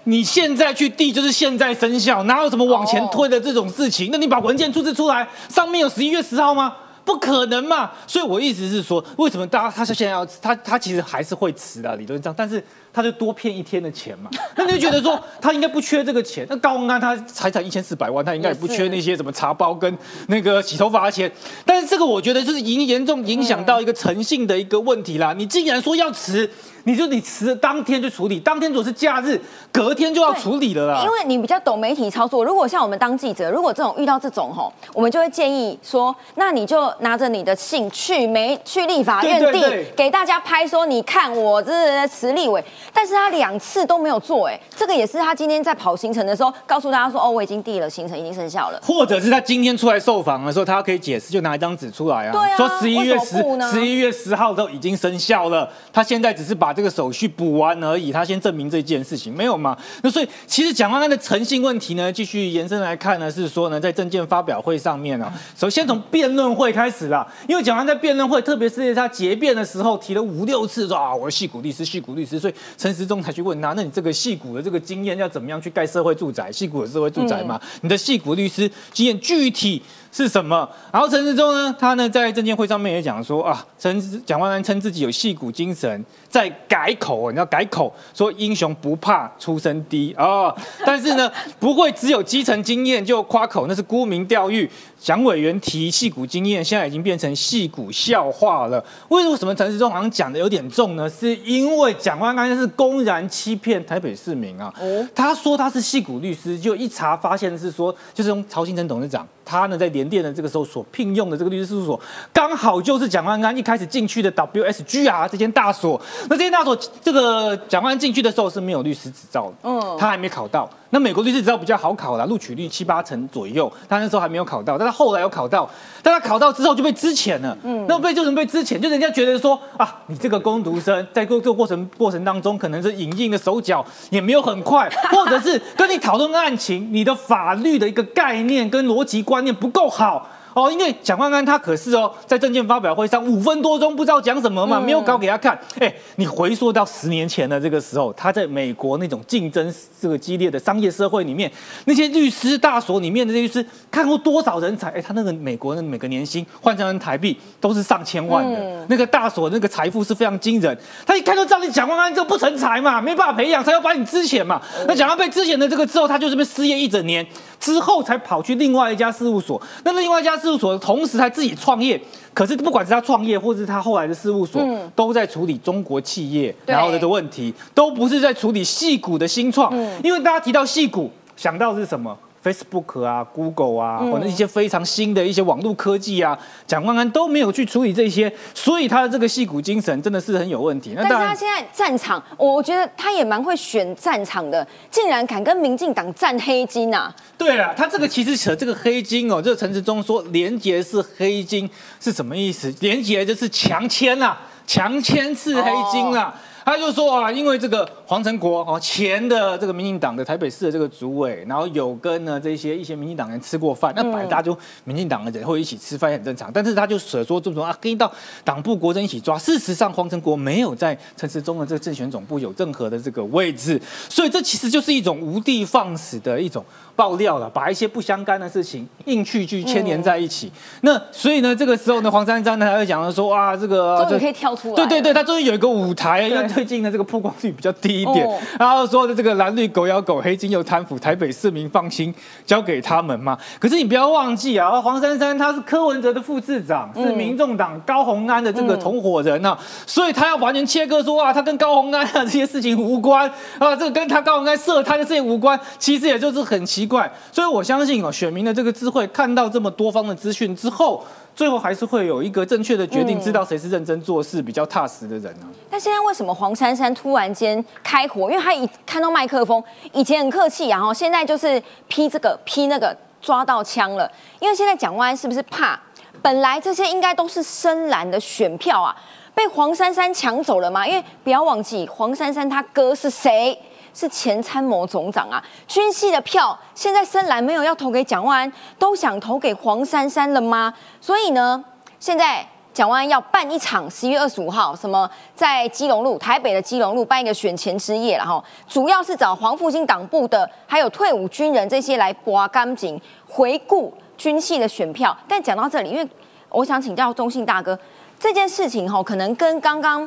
你现在去递就是现在生效，哪有什么往前推的这种事情？那你把文件出示出来，上面有十一月十号吗？不可能嘛！所以我意思是说，为什么大家他是现在要他他其实还是会辞的理论上，但是。他就多骗一天的钱嘛，那你就觉得说 他应该不缺这个钱。那高文安他财产一千四百万，他应该也不缺那些什么茶包跟那个洗头发的钱。但是这个我觉得就是影严重影响到一个诚信的一个问题啦。你既然说要辞，你就你辞当天就处理，当天如果是假日，隔天就要处理了啦。因为你比较懂媒体操作。如果像我们当记者，如果这种遇到这种吼，我们就会建议说，那你就拿着你的信去没去立法院地给大家拍说，你看我这是辞立委。但是他两次都没有做，哎，这个也是他今天在跑行程的时候告诉大家说，哦，我已经递了，行程已经生效了。或者是他今天出来受访的时候，他可以解释，就拿一张纸出来啊，说十一月十十一月十号都已经生效了，他现在只是把这个手续补完而已，他先证明这件事情没有嘛？那所以其实蒋万安的诚信问题呢，继续延伸来看呢，是说呢，在证件发表会上面呢，首先从辩论会开始了，因为蒋万安在辩论会，特别是在他结辩的时候提了五六次说啊，我是戏骨律师，戏骨律师，所以。陈时中才去问他，那你这个戏骨的这个经验要怎么样去盖社会住宅？戏骨的社会住宅嘛，你的戏骨律师经验具体是什么？然后陈时中呢，他呢在证监会上面也讲说啊，陈蒋万安称自己有戏骨精神，在改口，你要改口说英雄不怕出身低啊，但是呢 不会只有基层经验就夸口，那是沽名钓誉。蒋委员提戏骨经验，现在已经变成戏骨笑话了。为什么陈时中好像讲的有点重呢？是因为蒋万安是公然欺骗台北市民啊！哦他说他是戏骨律师，就一查发现是说，就是从曹新成董事长，他呢在联电的这个时候所聘用的这个律师事务所，刚好就是蒋万安一开始进去的 WSGR 这间大所。那这间大所，这个蒋万安进去的时候是没有律师执照的，嗯，他还没考到。那美国律师执照比较好考了，录取率七八成左右，他那时候还没有考到，但他后来有考到，但他考到之后就被支遣了。嗯，那被就是被支遣？就人家觉得说啊，你这个攻读生在过这个过程过程当中，可能是隐印的手脚也没有很快，或者是跟你讨论案情，你的法律的一个概念跟逻辑观念不够好。哦，因为蒋万安他可是哦，在证件发表会上五分多钟不知道讲什么嘛，没有搞给他看。哎，你回溯到十年前的这个时候，他在美国那种竞争这个激烈的商业社会里面，那些律师大所里面的律师看过多少人才？哎，他那个美国的每个年薪换成台币都是上千万的，那个大所那个财富是非常惊人。他一看就知道你蒋万安这不成才嘛，没办法培养，才要把你支遣嘛。那蒋万被支遣的这个之后，他就是被失业一整年。之后才跑去另外一家事务所，那另外一家事务所同时还自己创业，可是不管是他创业，或是他后来的事务所，都在处理中国企业然后的问题，都不是在处理戏股的新创，因为大家提到戏股，想到是什么？Facebook 啊，Google 啊，或者一些非常新的一些网络科技啊，蒋万安都没有去处理这些，所以他的这个戏骨精神真的是很有问题。那但是他现在战场，我觉得他也蛮会选战场的，竟然敢跟民进党战黑金啊！对了，他这个其实扯这个黑金哦，这个陈时中说连结是黑金是什么意思？连结就是强签啊，强签是黑金啊。他就说啊，因为这个黄成国哦，前的这个民进党的台北市的这个主委，然后有跟呢这些一些民进党人吃过饭，那本来大家就民进党的人会一起吃饭也很正常，但是他就舍说这么多啊，跟到党部国政一起抓。事实上，黄成国没有在陈时中的这个政选总部有任何的这个位置，所以这其实就是一种无的放矢的一种。爆料了，把一些不相干的事情硬去去牵连在一起。那所以呢，这个时候呢，黄珊珊呢还会讲说，哇，这个终于可以跳出来。对对对，他终于有一个舞台，因为最近的这个曝光率比较低一点。然后说的这个蓝绿狗咬狗，黑金又贪腐，台北市民放心交给他们嘛。可是你不要忘记啊，黄珊珊她是柯文哲的副市长，是民众党高鸿安的这个同伙人啊，所以他要完全切割说啊，他跟高鸿安啊这些事情无关啊，这个跟他高鸿安涉贪的事情无关。其实也就是很奇。怪，所以我相信哦，选民的这个智慧，看到这么多方的资讯之后，最后还是会有一个正确的决定，知道谁是认真做事、比较踏实的人呢？但现在为什么黄珊珊突然间开火？因为他一看到麦克风，以前很客气，然后现在就是批这个批那个，抓到枪了。因为现在蒋万安是不是怕？本来这些应该都是深蓝的选票啊，被黄珊珊抢走了嘛？因为不要忘记，黄珊珊他哥是谁？是前参谋总长啊，军系的票现在深蓝没有要投给蒋万安，都想投给黄珊珊了吗？所以呢，现在蒋万安要办一场十一月二十五号，什么在基隆路台北的基隆路办一个选前之夜了哈，主要是找黄复兴党部的，还有退伍军人这些来刮干净回顾军系的选票。但讲到这里，因为我想请教中信大哥，这件事情哈，可能跟刚刚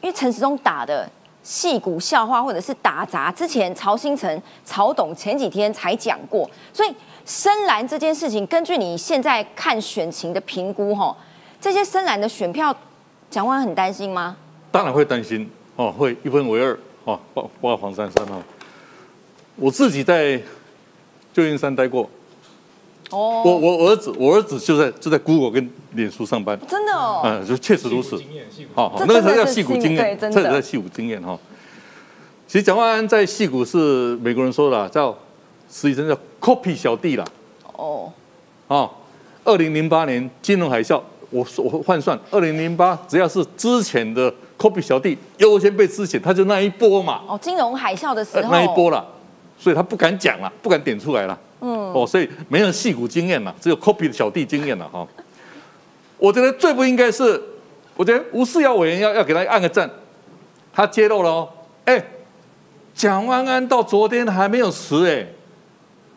因为陈时中打的。戏骨笑话或者是打杂，之前曹新成、曹董前几天才讲过，所以深蓝这件事情，根据你现在看选情的评估，哈，这些深蓝的选票，蒋万很担心吗？当然会担心哦，会一分为二哦，包包括黄珊珊哦，我自己在旧金山待过。哦，我我儿子我儿子就在就在 Google 跟脸书上班，真的哦，嗯，就确实如此，好，那个时候叫戏骨经验，这在戏骨经验哈。其实蒋万安在戏骨是美国人说的，叫实际上叫 copy 小弟啦。哦，啊，二零零八年金融海啸，我我换算，二零零八只要是之前的 copy 小弟优先被之前，他就那一波嘛。哦，金融海啸的时候，那一波了，所以他不敢讲了，不敢点出来了。嗯，哦，所以没有戏骨经验了，只有 copy 的小弟经验了哈。我觉得最不应该是，我觉得吴世耀委员要要给他按个赞，他揭露了哦，哎，蒋万安到昨天还没有死哎，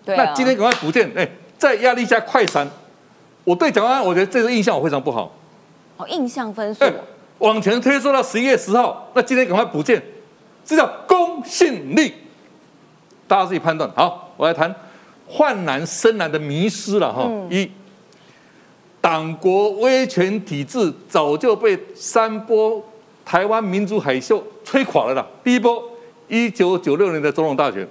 对那今天赶快补件，哎，在压力下快闪，我对蒋万安，我觉得这个印象我非常不好，哦，印象分数，往前推说到十一月十号，那今天赶快补件，这叫公信力，大家自己判断。好，我来谈。焕然深蓝的迷失了哈！一，党国威权体制早就被三波台湾民主海啸吹垮了啦。第一波，一九九六年的总统大选，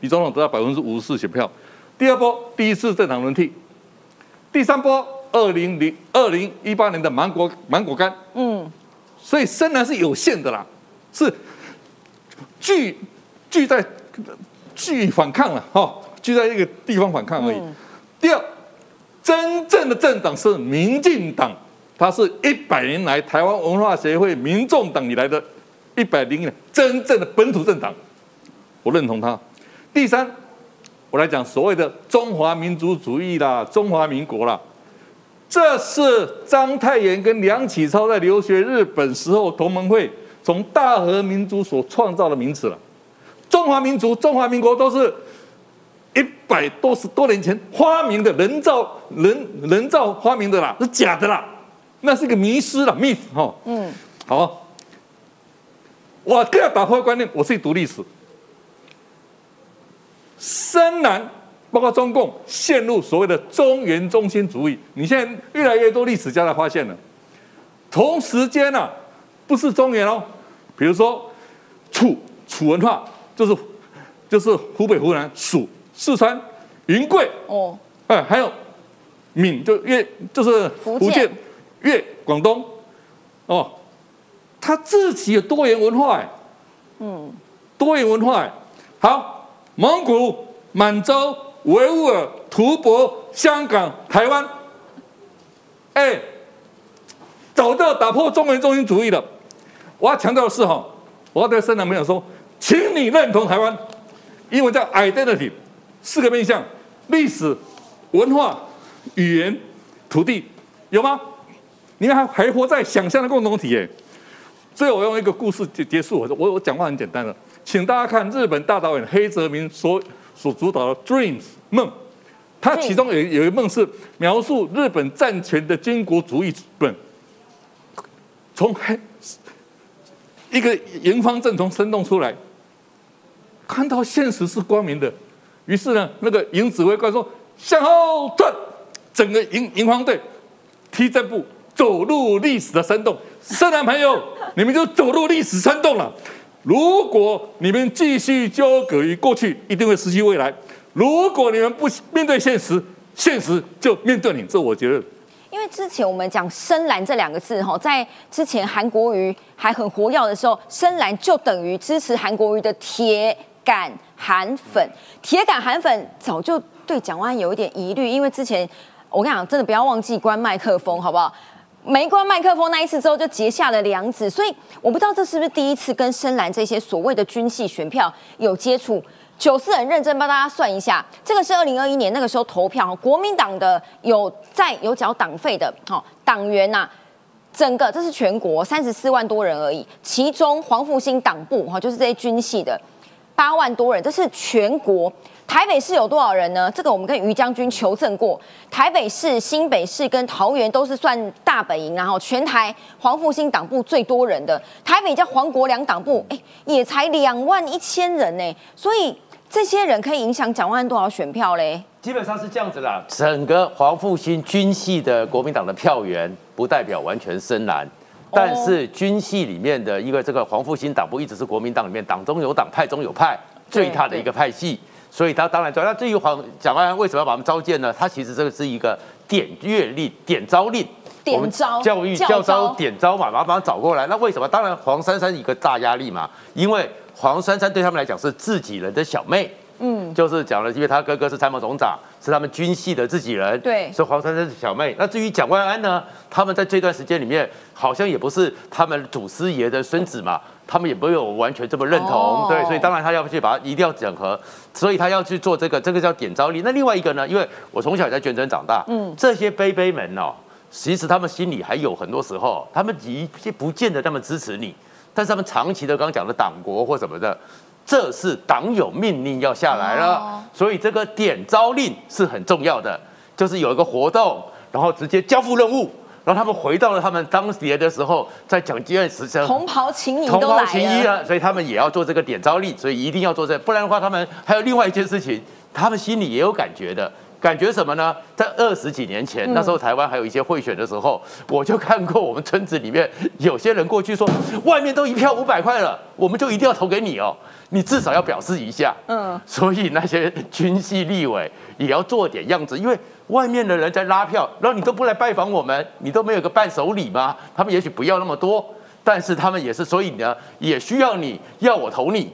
李总统得到百分之五十四选票。第二波，第一次政党轮替。第三波，二零零二零一八年的芒果芒果干。嗯，所以深蓝是有限的啦，是聚聚在聚反抗了哈。就在一个地方反抗而已。第二，真正的政党是民进党，它是一百年来台湾文化协会民众党以来的一百零年真正的本土政党，我认同它。第三，我来讲所谓的中华民族主义啦，中华民国啦，这是章太炎跟梁启超在留学日本时候同盟会从大和民族所创造的名词了。中华民族、中华民国都是。一百多十多年前发明的人造人人造发明的啦，是假的啦，那是一个迷失了 myth 哈。嗯，好，我更要打破观念，我是读历史。深蓝包括中共陷入所谓的中原中心主义，你现在越来越多历史家来发现了，同时间呢，不是中原哦，比如说楚楚文化，就是就是湖北湖南蜀。四川、云贵哦，哎，还有闽就粤，就是福建、粤、广东。哦，他自己有多元文化哎，嗯，多元文化哎，好，蒙古、满洲、维吾尔、吐蕃、香港、台湾，哎，早就打破中原中心主义了。我要强调的是哈，我要对深蓝朋友说，请你认同台湾，英文叫 identity，四个面向：历史、文化、语言、土地，有吗？你们还还活在想象的共同体耶。最后我用一个故事结结束。我我我讲话很简单的，请大家看日本大导演黑泽明所所主导的《Dreams》梦，他其中有有一梦是描述日本战前的军国主义本，从黑一个营方阵从生动出来，看到现实是光明的，于是呢，那个营指挥官说向后退，整个营营方队踢正步。走入历史的山洞，深蓝朋友，你们就走入历史山洞了。如果你们继续纠葛于过去，一定会失去未来。如果你们不面对现实，现实就面对你。这我觉得，因为之前我们讲深蓝这两个字哈，在之前韩国瑜还很活跃的时候，深蓝就等于支持韩国瑜的铁杆韩粉。铁杆韩粉早就对蒋万安有一点疑虑，因为之前我跟你讲，真的不要忘记关麦克风，好不好？没关麦克风那一次之后，就结下了梁子，所以我不知道这是不是第一次跟深蓝这些所谓的军系选票有接触。九四很认真帮大家算一下，这个是二零二一年那个时候投票，国民党的有在有缴党费的，好党员呐，整个这是全国三十四万多人而已，其中黄复兴党部哈就是这些军系的八万多人，这是全国。台北市有多少人呢？这个我们跟于将军求证过，台北市、新北市跟桃园都是算大本营，然后全台黄复兴党部最多人的，台北叫黄国良党部，哎，也才两万一千人呢，所以这些人可以影响蒋万多少选票嘞？基本上是这样子啦，整个黄复兴军系的国民党的票源不代表完全深蓝，但是军系里面的一个这个黄复兴党部一直是国民党里面党中有党派中有派最大的一个派系。所以他当然对。那至于黄蒋万安为什么要把他们召见呢？他其实这个是一个点阅令、点招令，点招教育教招点招嘛，把他找过来。那为什么？当然黄珊珊一个大压力嘛，因为黄珊珊对他们来讲是自己人的小妹，嗯，就是讲了，因为他哥哥是参谋总长，是他们军系的自己人，对，所以黄珊珊是小妹。那至于蒋万安呢，他们在这段时间里面好像也不是他们祖师爷的孙子嘛。他们也没有完全这么认同，对，所以当然他要去把它一定要整合，所以他要去做这个，这个叫点招力。那另外一个呢，因为我从小在眷村长大，嗯，这些杯杯们哦，其实他们心里还有很多时候，他们一些不见得那么支持你，但是他们长期的刚刚讲的党国或什么的，这是党有命令要下来了，所以这个点招令是很重要的，就是有一个活动，然后直接交付任务。然后他们回到了他们当年的时候，在蒋介石时同袍情谊同袍情谊了，所以他们也要做这个点招令，所以一定要做这，不然的话，他们还有另外一件事情，他们心里也有感觉的，感觉什么呢？在二十几年前，那时候台湾还有一些贿选的时候，我就看过我们村子里面有些人过去说，外面都一票五百块了，我们就一定要投给你哦，你至少要表示一下。嗯，所以那些军系立委也要做点样子，因为。外面的人在拉票，然后你都不来拜访我们，你都没有个伴手礼吗？他们也许不要那么多，但是他们也是，所以呢，也需要你要我投你，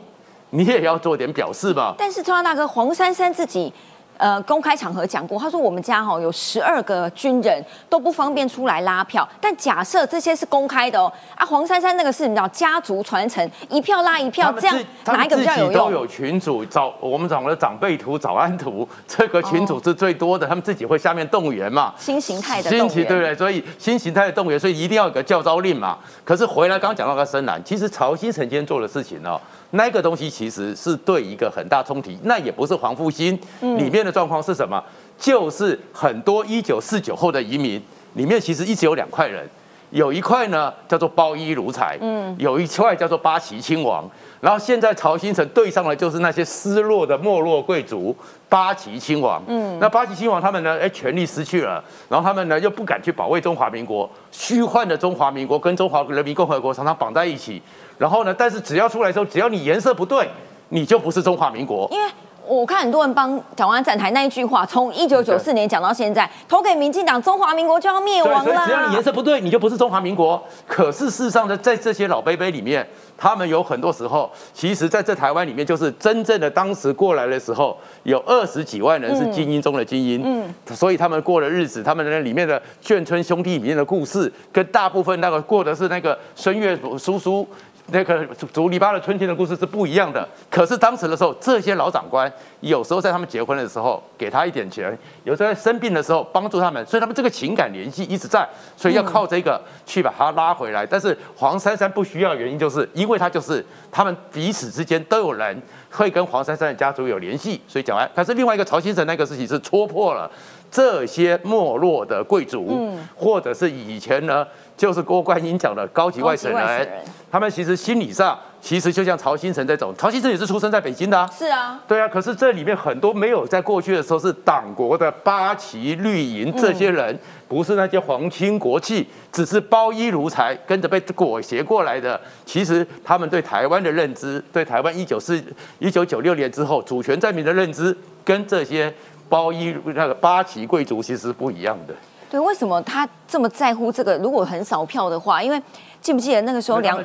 你也要做点表示吧。但是中央大哥黄珊珊自己。呃，公开场合讲过，他说我们家哈有十二个军人都不方便出来拉票，但假设这些是公开的哦，啊，黄珊珊那个是你知道家族传承，一票拉一票，这样哪一个比较有用？都有群主找，我们讲的长辈图、早安图，这个群主是最多的，他们自己会下面动员嘛，新形态的动员，对不对？所以新形态的动员，所以一定要有个教招令嘛。可是回来刚刚讲到个深蓝，其实曹新成今天做的事情呢。那个东西其实是对一个很大冲击，那也不是黄复兴里面的状况是什么？就是很多一九四九后的移民里面，其实一直有两块人，有一块呢叫做包衣奴才，嗯，有一块叫做八旗亲王，然后现在曹新成对上了就是那些失落的没落贵族八旗亲王，嗯，那八旗亲王他们呢，哎，权力失去了，然后他们呢又不敢去保卫中华民国，虚幻的中华民国跟中华人民共和国常常绑在一起。然后呢？但是只要出来的时候，只要你颜色不对，你就不是中华民国。因为我看很多人帮蒋万安站台那一句话，从一九九四年讲到现在，投给民进党，中华民国就要灭对，亡所以只要你啦颜。色不对，你就不是中华民国。可是事实上呢，在这些老杯杯里面，他们有很多时候，其实在这台湾里面，就是真正的当时过来的时候，有二十几万人是精英中的精英，嗯，所以他们过的日子，他们那里面的眷村兄弟里面的故事，跟大部分那个过的是那个孙悦叔叔。那个竹篱笆的春天的故事是不一样的。可是当时的时候，这些老长官有时候在他们结婚的时候给他一点钱，有时候在生病的时候帮助他们，所以他们这个情感联系一直在，所以要靠这个去把他拉回来。但是黄珊珊不需要，原因就是因为他就是他们彼此之间都有人会跟黄珊珊的家族有联系，所以讲完。可是另外一个曹先生那个事情是戳破了这些没落的贵族，或者是以前呢，就是郭冠英讲的高级外省人他们其实心理上其实就像曹新成这种，曹新成也是出生在北京的、啊。是啊，对啊，可是这里面很多没有在过去的时候是党国的八旗绿营这些人，不是那些皇亲国戚，只是包衣奴才，跟着被裹挟过来的。其实他们对台湾的认知，对台湾一九四一九九六年之后主权在民的认知，跟这些包衣那个八旗贵族其实是不一样的。对，为什么他这么在乎这个？如果很少票的话，因为记不记得那个时候梁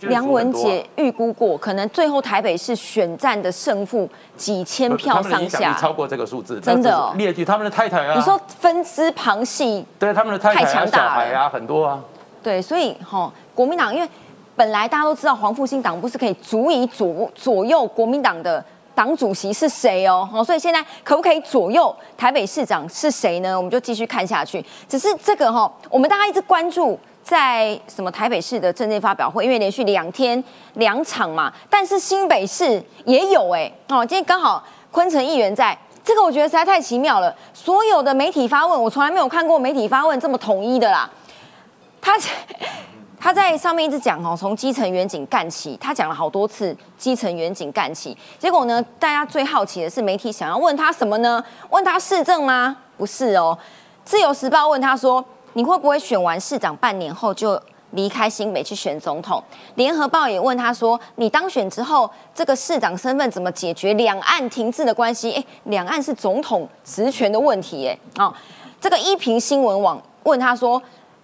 梁文捐杰预估过，可能最后台北市选战的胜负几千票上下。超过这个数字，真的列举他们的太太啊，你说分支旁系，对他们的太太太啊、小强大啊，很多啊。对，所以哈、国民党因为本来大家都知道黄复兴党不是可以足以左左右国民党的党主席是谁哦，哦，所以现在可不可以左右台北市长是谁呢？我们就继续看下去。只是这个哈、我们大家一直关注。在什么台北市的政见发表会，因为连续两天两场嘛，但是新北市也有哎、哦，今天刚好昆城议员在，这个我觉得实在太奇妙了。所有的媒体发问，我从来没有看过媒体发问这么统一的啦。他他在上面一直讲哦，从基层远景干起，他讲了好多次基层远景干起。结果呢，大家最好奇的是媒体想要问他什么呢？问他市政吗？不是哦。自由时报问他说，你会不会选完市长半年后就离开新北去选总统？联合报也问他说，你当选之后，这个市长身份怎么解决两岸停滞的关系？哎，两岸是总统职权的问题，哎，哦，这个一平新闻网问他说。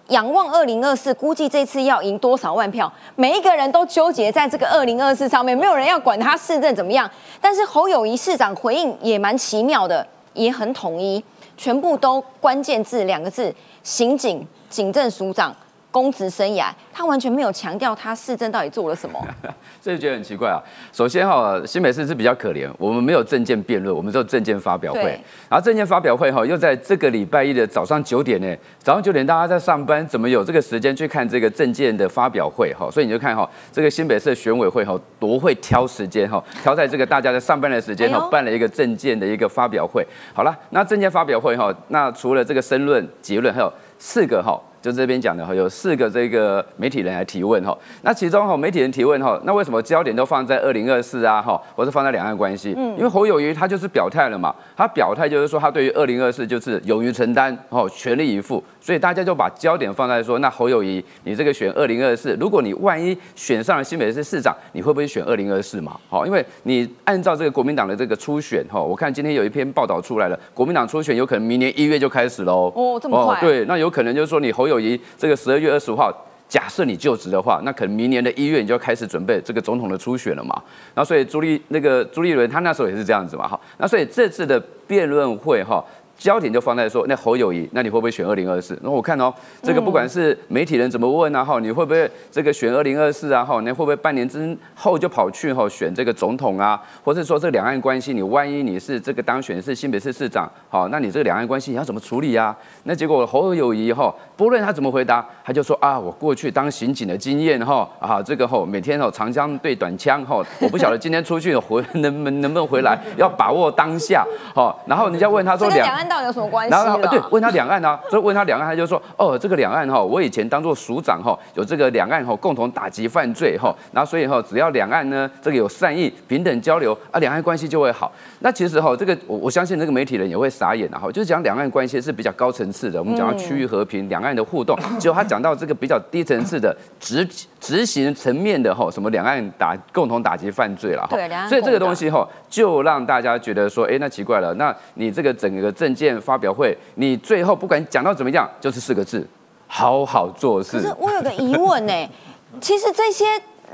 仰望二零二四，估计这次要赢多少万票？每一个人都纠结在这个二零二四上面，没有人要管他市政怎么样。但是侯友谊市长回应也蛮奇妙的，也很统一，全部都关键字两个字：刑警、警政署长、公职生涯。他完全没有强调他市政到底做了什么。这就觉得很奇怪啊。首先哈，新北市是比较可怜，我们没有证件辩论，我们只有证件发表会。然后证件发表会哈，又在这个礼拜一的早上九点呢，早上九点大家在上班，怎么有这个时间去看这个证件的发表会哈？所以你就看哈，这个新北市的选委会哈，多会挑时间哈，挑在这个大家在上班的时间哈哎，办了一个证件的一个发表会。好了，那证件发表会哈，那除了这个申论结论，还有四个哈。就这边讲的哈，有四个这个媒体人来提问哈。那其中哈，媒体人提问哈，那为什么焦点都放在二零二四啊哈，或是放在两岸关系？嗯，因为侯友谊他就是表态了嘛，他表态就是说他对于二零二四就是勇于承担哦，全力以赴，所以大家就把焦点放在说，那侯友谊你这个选二零二四，如果你万一选上了新北市市长，你会不会选二零二四嘛？好，因为你按照这个国民党的这个初选哈，我看今天有一篇报道出来了，国民党初选有可能明年一月就开始喽。哦这么快对，那有可能就是说你侯友谊这个十二月二十五号。假设你就职的话，那可能明年的一月你就要开始准备这个总统的初选了嘛。然后所以朱立那个朱立伦他那时候也是这样子嘛，哈。那所以这次的辩论会哈。焦点就放在说，那侯友谊，那你会不会选二零二四？那我看哦，这个不管是媒体人怎么问啊，哈，你会不会这个选二零二四啊？哈，你会不会半年之后就跑去哈选这个总统啊？或者说这两岸关系，你万一你是这个当选是新北市市长，好，那你这个两岸关系你要怎么处理啊？那结果侯友谊哈，不论他怎么回答，他就说啊，我过去当刑警的经验哈，啊，这个哈每天哈长枪对短枪哈，我不晓得今天出去回 能不能能不能回来，要把握当下，好，然后人家问他说两这跟两岸到底有什么关系然后呃对？问他两岸啊，就问他两岸，他就说哦，这个两岸哈，我以前当做署长哈，有这个两岸哈共同打击犯罪哈，然后所以哈，只要两岸呢这个有善意平等交流啊，两岸关系就会好。那其实哈，这个我我相信这个媒体人也会傻眼的哈，就是讲两岸关系是比较高层次的，我们讲到区域和平、两岸的互动，结果他讲到这个比较低层次的执执行层面的哈，什么两岸打共同打击犯罪了哈对两，岸所以这个东西哈，就让大家觉得说，哎，那奇怪了，那你这个整个证件发表会，你最后不管讲到怎么样，就是四个字，好好做事可是。我有个疑问呢、其实这些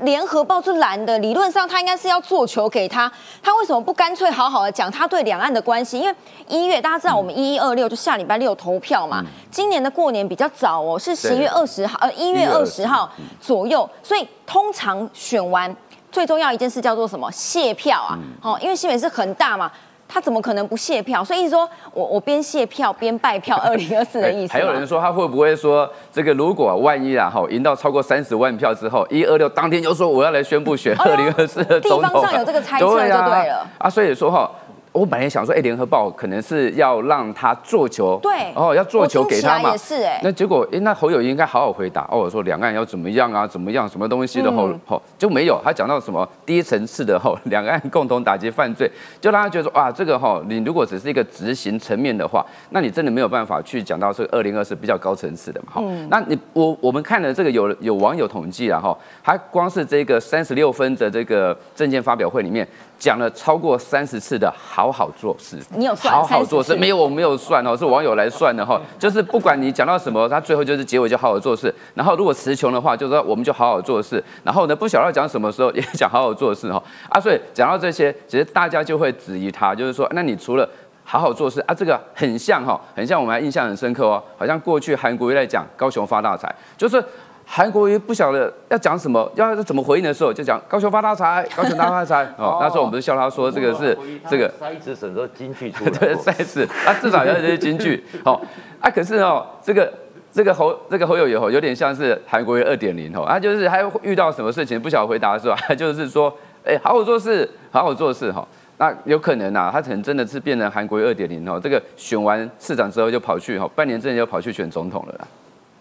联合报是蓝的，理论上他应该是要做球给他，他为什么不干脆好好的讲他对两岸的关系？因为一月大家知道我们一一二六就下礼拜六投票嘛，今年的过年比较早哦，是十一月二十号，呃一月二十号左右，所以通常选完最重要一件事叫做什么？卸票啊，哦，因为新北是很大嘛。他怎么可能不卸票？所以说我我边卸票边拜票，二零二四的意思嘛。还有人说他会不会说这个如果万一啊哈赢到超过三十万票之后，一二六当天就说我要来宣布选二零二四的总统地方上有这个猜测就对了啊，所以说哈。我本来想说，哎，联合报可能是要让他做球，对哦，要做球给他嘛，也是哎。那结果，哎，那侯友宜应该好好回答，哦，我说两岸要怎么样啊，怎么样，什么东西的后嗯。后就没有，他讲到什么低层次的后两岸共同打击犯罪，就让他觉得说，哇，这个哈，你如果只是一个执行层面的话，那你真的没有办法去讲到这个二零二四比较高层次的嘛，哈、嗯。那你我我们看了这个有有网友统计了哈，他光是这个三十六分的这个证件发表会里面。讲了超过三十次的好好做事，你有算好好做事？没有，我没有算哦，是网友来算的哈。就是不管你讲到什么，他最后就是结尾就好好做事。然后如果词穷的话，就说我们就好好做事。然后呢，不晓得讲什么时候也讲好好做事哈。啊，所以讲到这些，其实大家就会质疑他，就是说，那你除了好好做事啊，这个很像哈，很像我们还印象很深刻哦，好像过去韩国瑜在讲高雄发大财，就是。韩国瑜不晓得要讲什么，要怎么回应的时候，就讲高雄发大财，高雄大发财。哦，那时候我们不是笑他说这个是这个塞子省都京剧出来 对，赛事，他，至少要这些京剧，好、啊，可是哦，这个这个侯这个侯友友吼，有点像是韩国瑜二点零吼，他就是还遇到什么事情不晓得回答的时候，他就是说，哎、好好做事，好好做事哈。那有可能啊，他可能真的是变成韩国瑜二点零哦。这个选完市长之后就跑去哈，半年之内就跑去选总统了啦。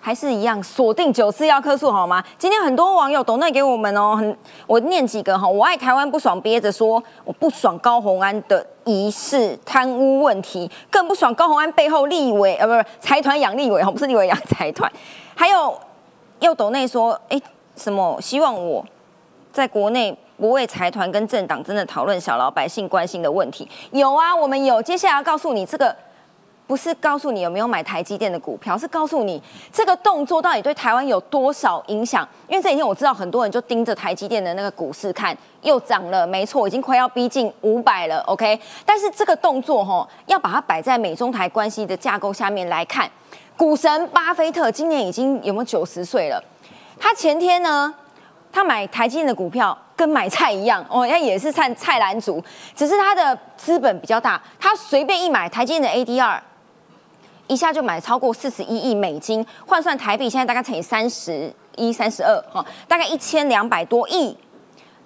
还是一样锁定九四要客诉好吗？今天很多网友抖内给我们哦，很我念几个哈，我爱台湾不爽憋着说，我不爽高虹安的疑似贪污问题，更不爽高虹安背后立委呃不是财团养立委哈，不是立委养财团，还有又抖内说，哎什么希望我在国内不为财团跟政党真的讨论小老百姓关心的问题，有啊，我们有，接下来要告诉你这个。不是告诉你有没有买台积电的股票，是告诉你这个动作到底对台湾有多少影响。因为这几天我知道很多人就盯着台积电的那个股市看，又涨了，没错，已经快要逼近五百了。OK，但是这个动作哈，要把它摆在美中台关系的架构下面来看。股神巴菲特今年已经有没有九十岁了？他前天呢，他买台积电的股票跟买菜一样哦，那也是菜菜篮族，只是他的资本比较大，他随便一买台积电的 ADR。一下就买超过四十一亿美金，换算台币现在大概乘以三十一、三十二，哈，大概一千两百多亿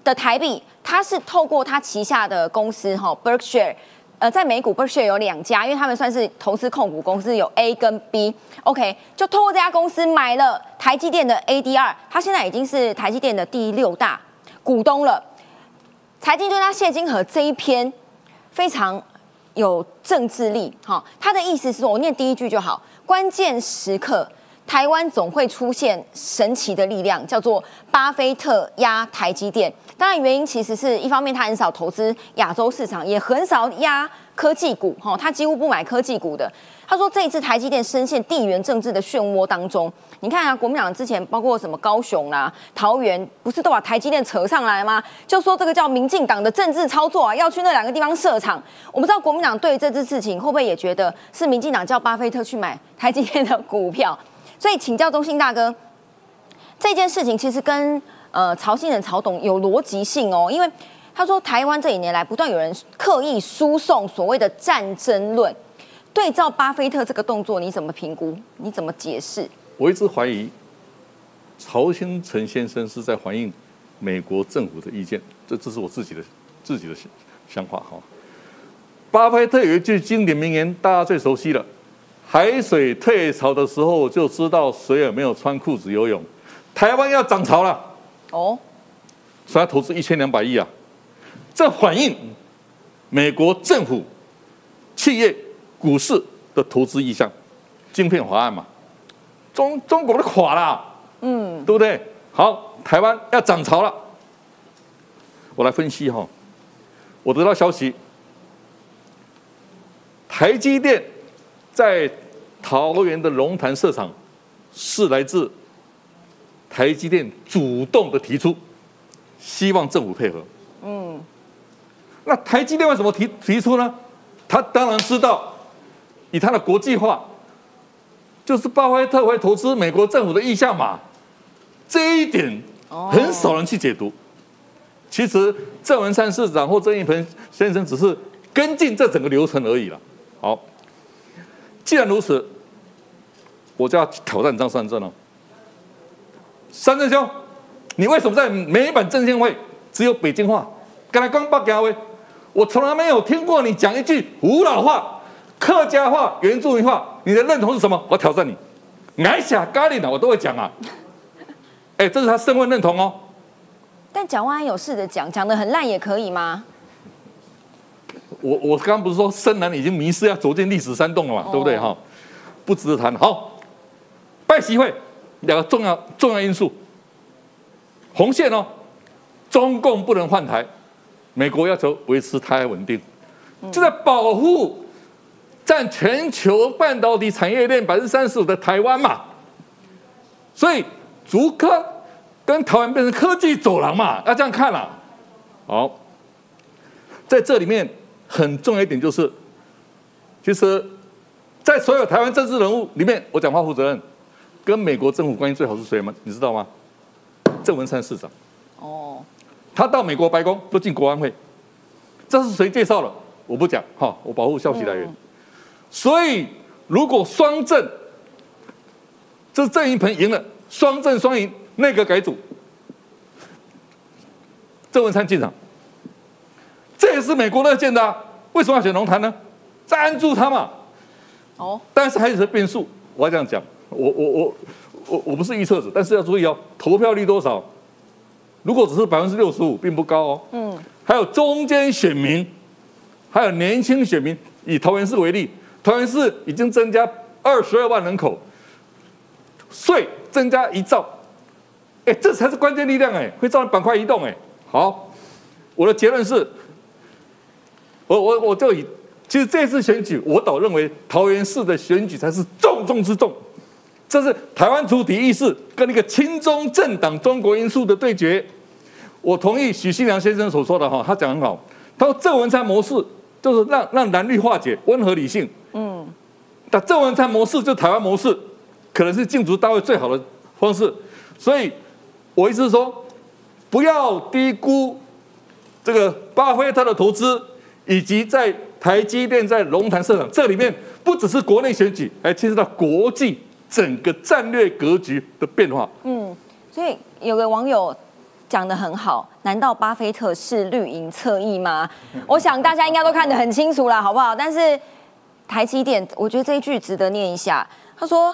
的台币。它是透过它旗下的公司哈，Berkshire，呃，在美股 Berkshire 有两家，因为他们算是投资控股公司，有 A 跟 B，OK，就透过这家公司买了台积电的 ADR，它现在已经是台积电的第六大股东了。财经专家谢金河这一篇非常有政治力，哈，他的意思是，我念第一句就好。关键时刻，台湾总会出现神奇的力量，叫做巴菲特压台积电。当然，原因其实是一方面他很少投资亚洲市场，也很少压科技股，哈，他几乎不买科技股的。他说，这一次台积电深陷地缘政治的漩涡当中。你看啊，国民党之前包括什么高雄啦、桃园，不是都把台积电扯上来吗？就说这个叫民进党的政治操作啊，要去那两个地方设厂。我不知道国民党对这次事情会不会也觉得是民进党叫巴菲特去买台积电的股票？所以请教中信大哥，这件事情其实跟呃曹信人、曹董有逻辑性哦，因为他说台湾这几年来不断有人刻意输送所谓的战争论，对照巴菲特这个动作，你怎么评估？你怎么解释？我一直怀疑曹新成先生是在反映美国政府的意见，这这是我自己的自己的想想法哈。巴菲特有一句经典名言，大家最熟悉了：海水退潮的时候，就知道谁有没有穿裤子游泳。台湾要涨潮了，哦，所以他投资一千两百亿啊，这反映美国政府、企业、股市的投资意向，晶片法案嘛，中中国都垮了，嗯，对不对？好，台湾要涨潮了，我来分析哈，我得到消息，台积电在桃园的龙潭设厂是来自台积电主动的提出，希望政府配合。嗯，那台积电为什么提提出呢？他当然知道，以他的国际化，就是巴菲特会投资美国政府的意向嘛。这一点很少人去解读。其实郑文灿市长或郑义鹏先生只是跟进这整个流程而已了。好，既然如此，我就要挑战张三正了。三正兄，你为什么在每一版证监会只有北京话，跟他讲北京话？我从来没有听过你讲一句吴老话、客家话、原住民话，你的认同是什么？我挑战你，矮小咖喱呢，我都会讲啊。哎，这是他身份认同哦。但蒋万安有试着讲，讲的很烂也可以吗？我我刚刚不是说深蓝已经迷失要走进历史山洞了嘛，对不对哈？不值得谈。好，拜习会两个重要重要因素，红线哦，中共不能换台，美国要求维持台海稳定，就在保护占全球半导体产业链百分之三十五的台湾嘛，所以竹科跟台湾变成科技走廊嘛，要这样看了。好，在这里面很重要一点就是，其实，在所有台湾政治人物里面，我讲话负责任，跟美国政府关系最好是谁吗？你知道吗？郑文灿市长。哦，他到美国白宫都进国安会，这是谁介绍的？我不讲哈，我保护消息来源。所以如果双正，这郑一鹏赢了，双正双赢，内阁改组，郑文灿进场，这也是美国乐见的、啊。为什么要选龙潭呢？在安住他嘛。哦，但是还有些变数，我要这样讲，我我我我我不是预测者，但是要注意哦，投票率多少？如果只是百分之六十五，并不高哦。嗯，还有中间选民，还有年轻选民。以桃园市为例，桃园市已经增加二十二万人口，税增加一兆，哎，这才是关键力量哎，会造成板块移动哎。好，我的结论是，我我我就以，其实这次选举，我倒认为桃园市的选举才是重中之重，这是台湾主体意识跟那个亲中政党中国因素的对决。我同意许信良先生所说的哈，他讲很好，他说郑文灿模式。就是让让蓝绿化解，温和理性。嗯，但郑文灿模式就台湾模式，可能是竞逐大会最好的方式。所以，我意思是说，不要低估这个巴菲特的投资，以及在台积电在龙潭设厂，这里面不只是国内选举，还牵涉到国际整个战略格局的变化。嗯，所以有个网友。讲得很好，难道巴菲特是绿营侧翼吗？我想大家应该都看得很清楚了，好不好？但是台积电，我觉得这一句值得念一下。他说，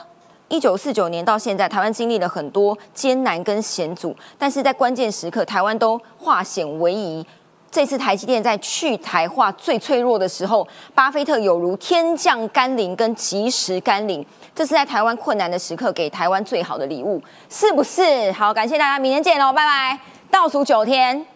一九四九年到现在，台湾经历了很多艰难跟险阻，但是在关键时刻，台湾都化险为夷。这次台积电在去台化最脆弱的时候，巴菲特有如天降甘霖跟及时甘霖，这是在台湾困难的时刻给台湾最好的礼物，是不是？好，感谢大家，明天见喽，拜拜。倒数九天。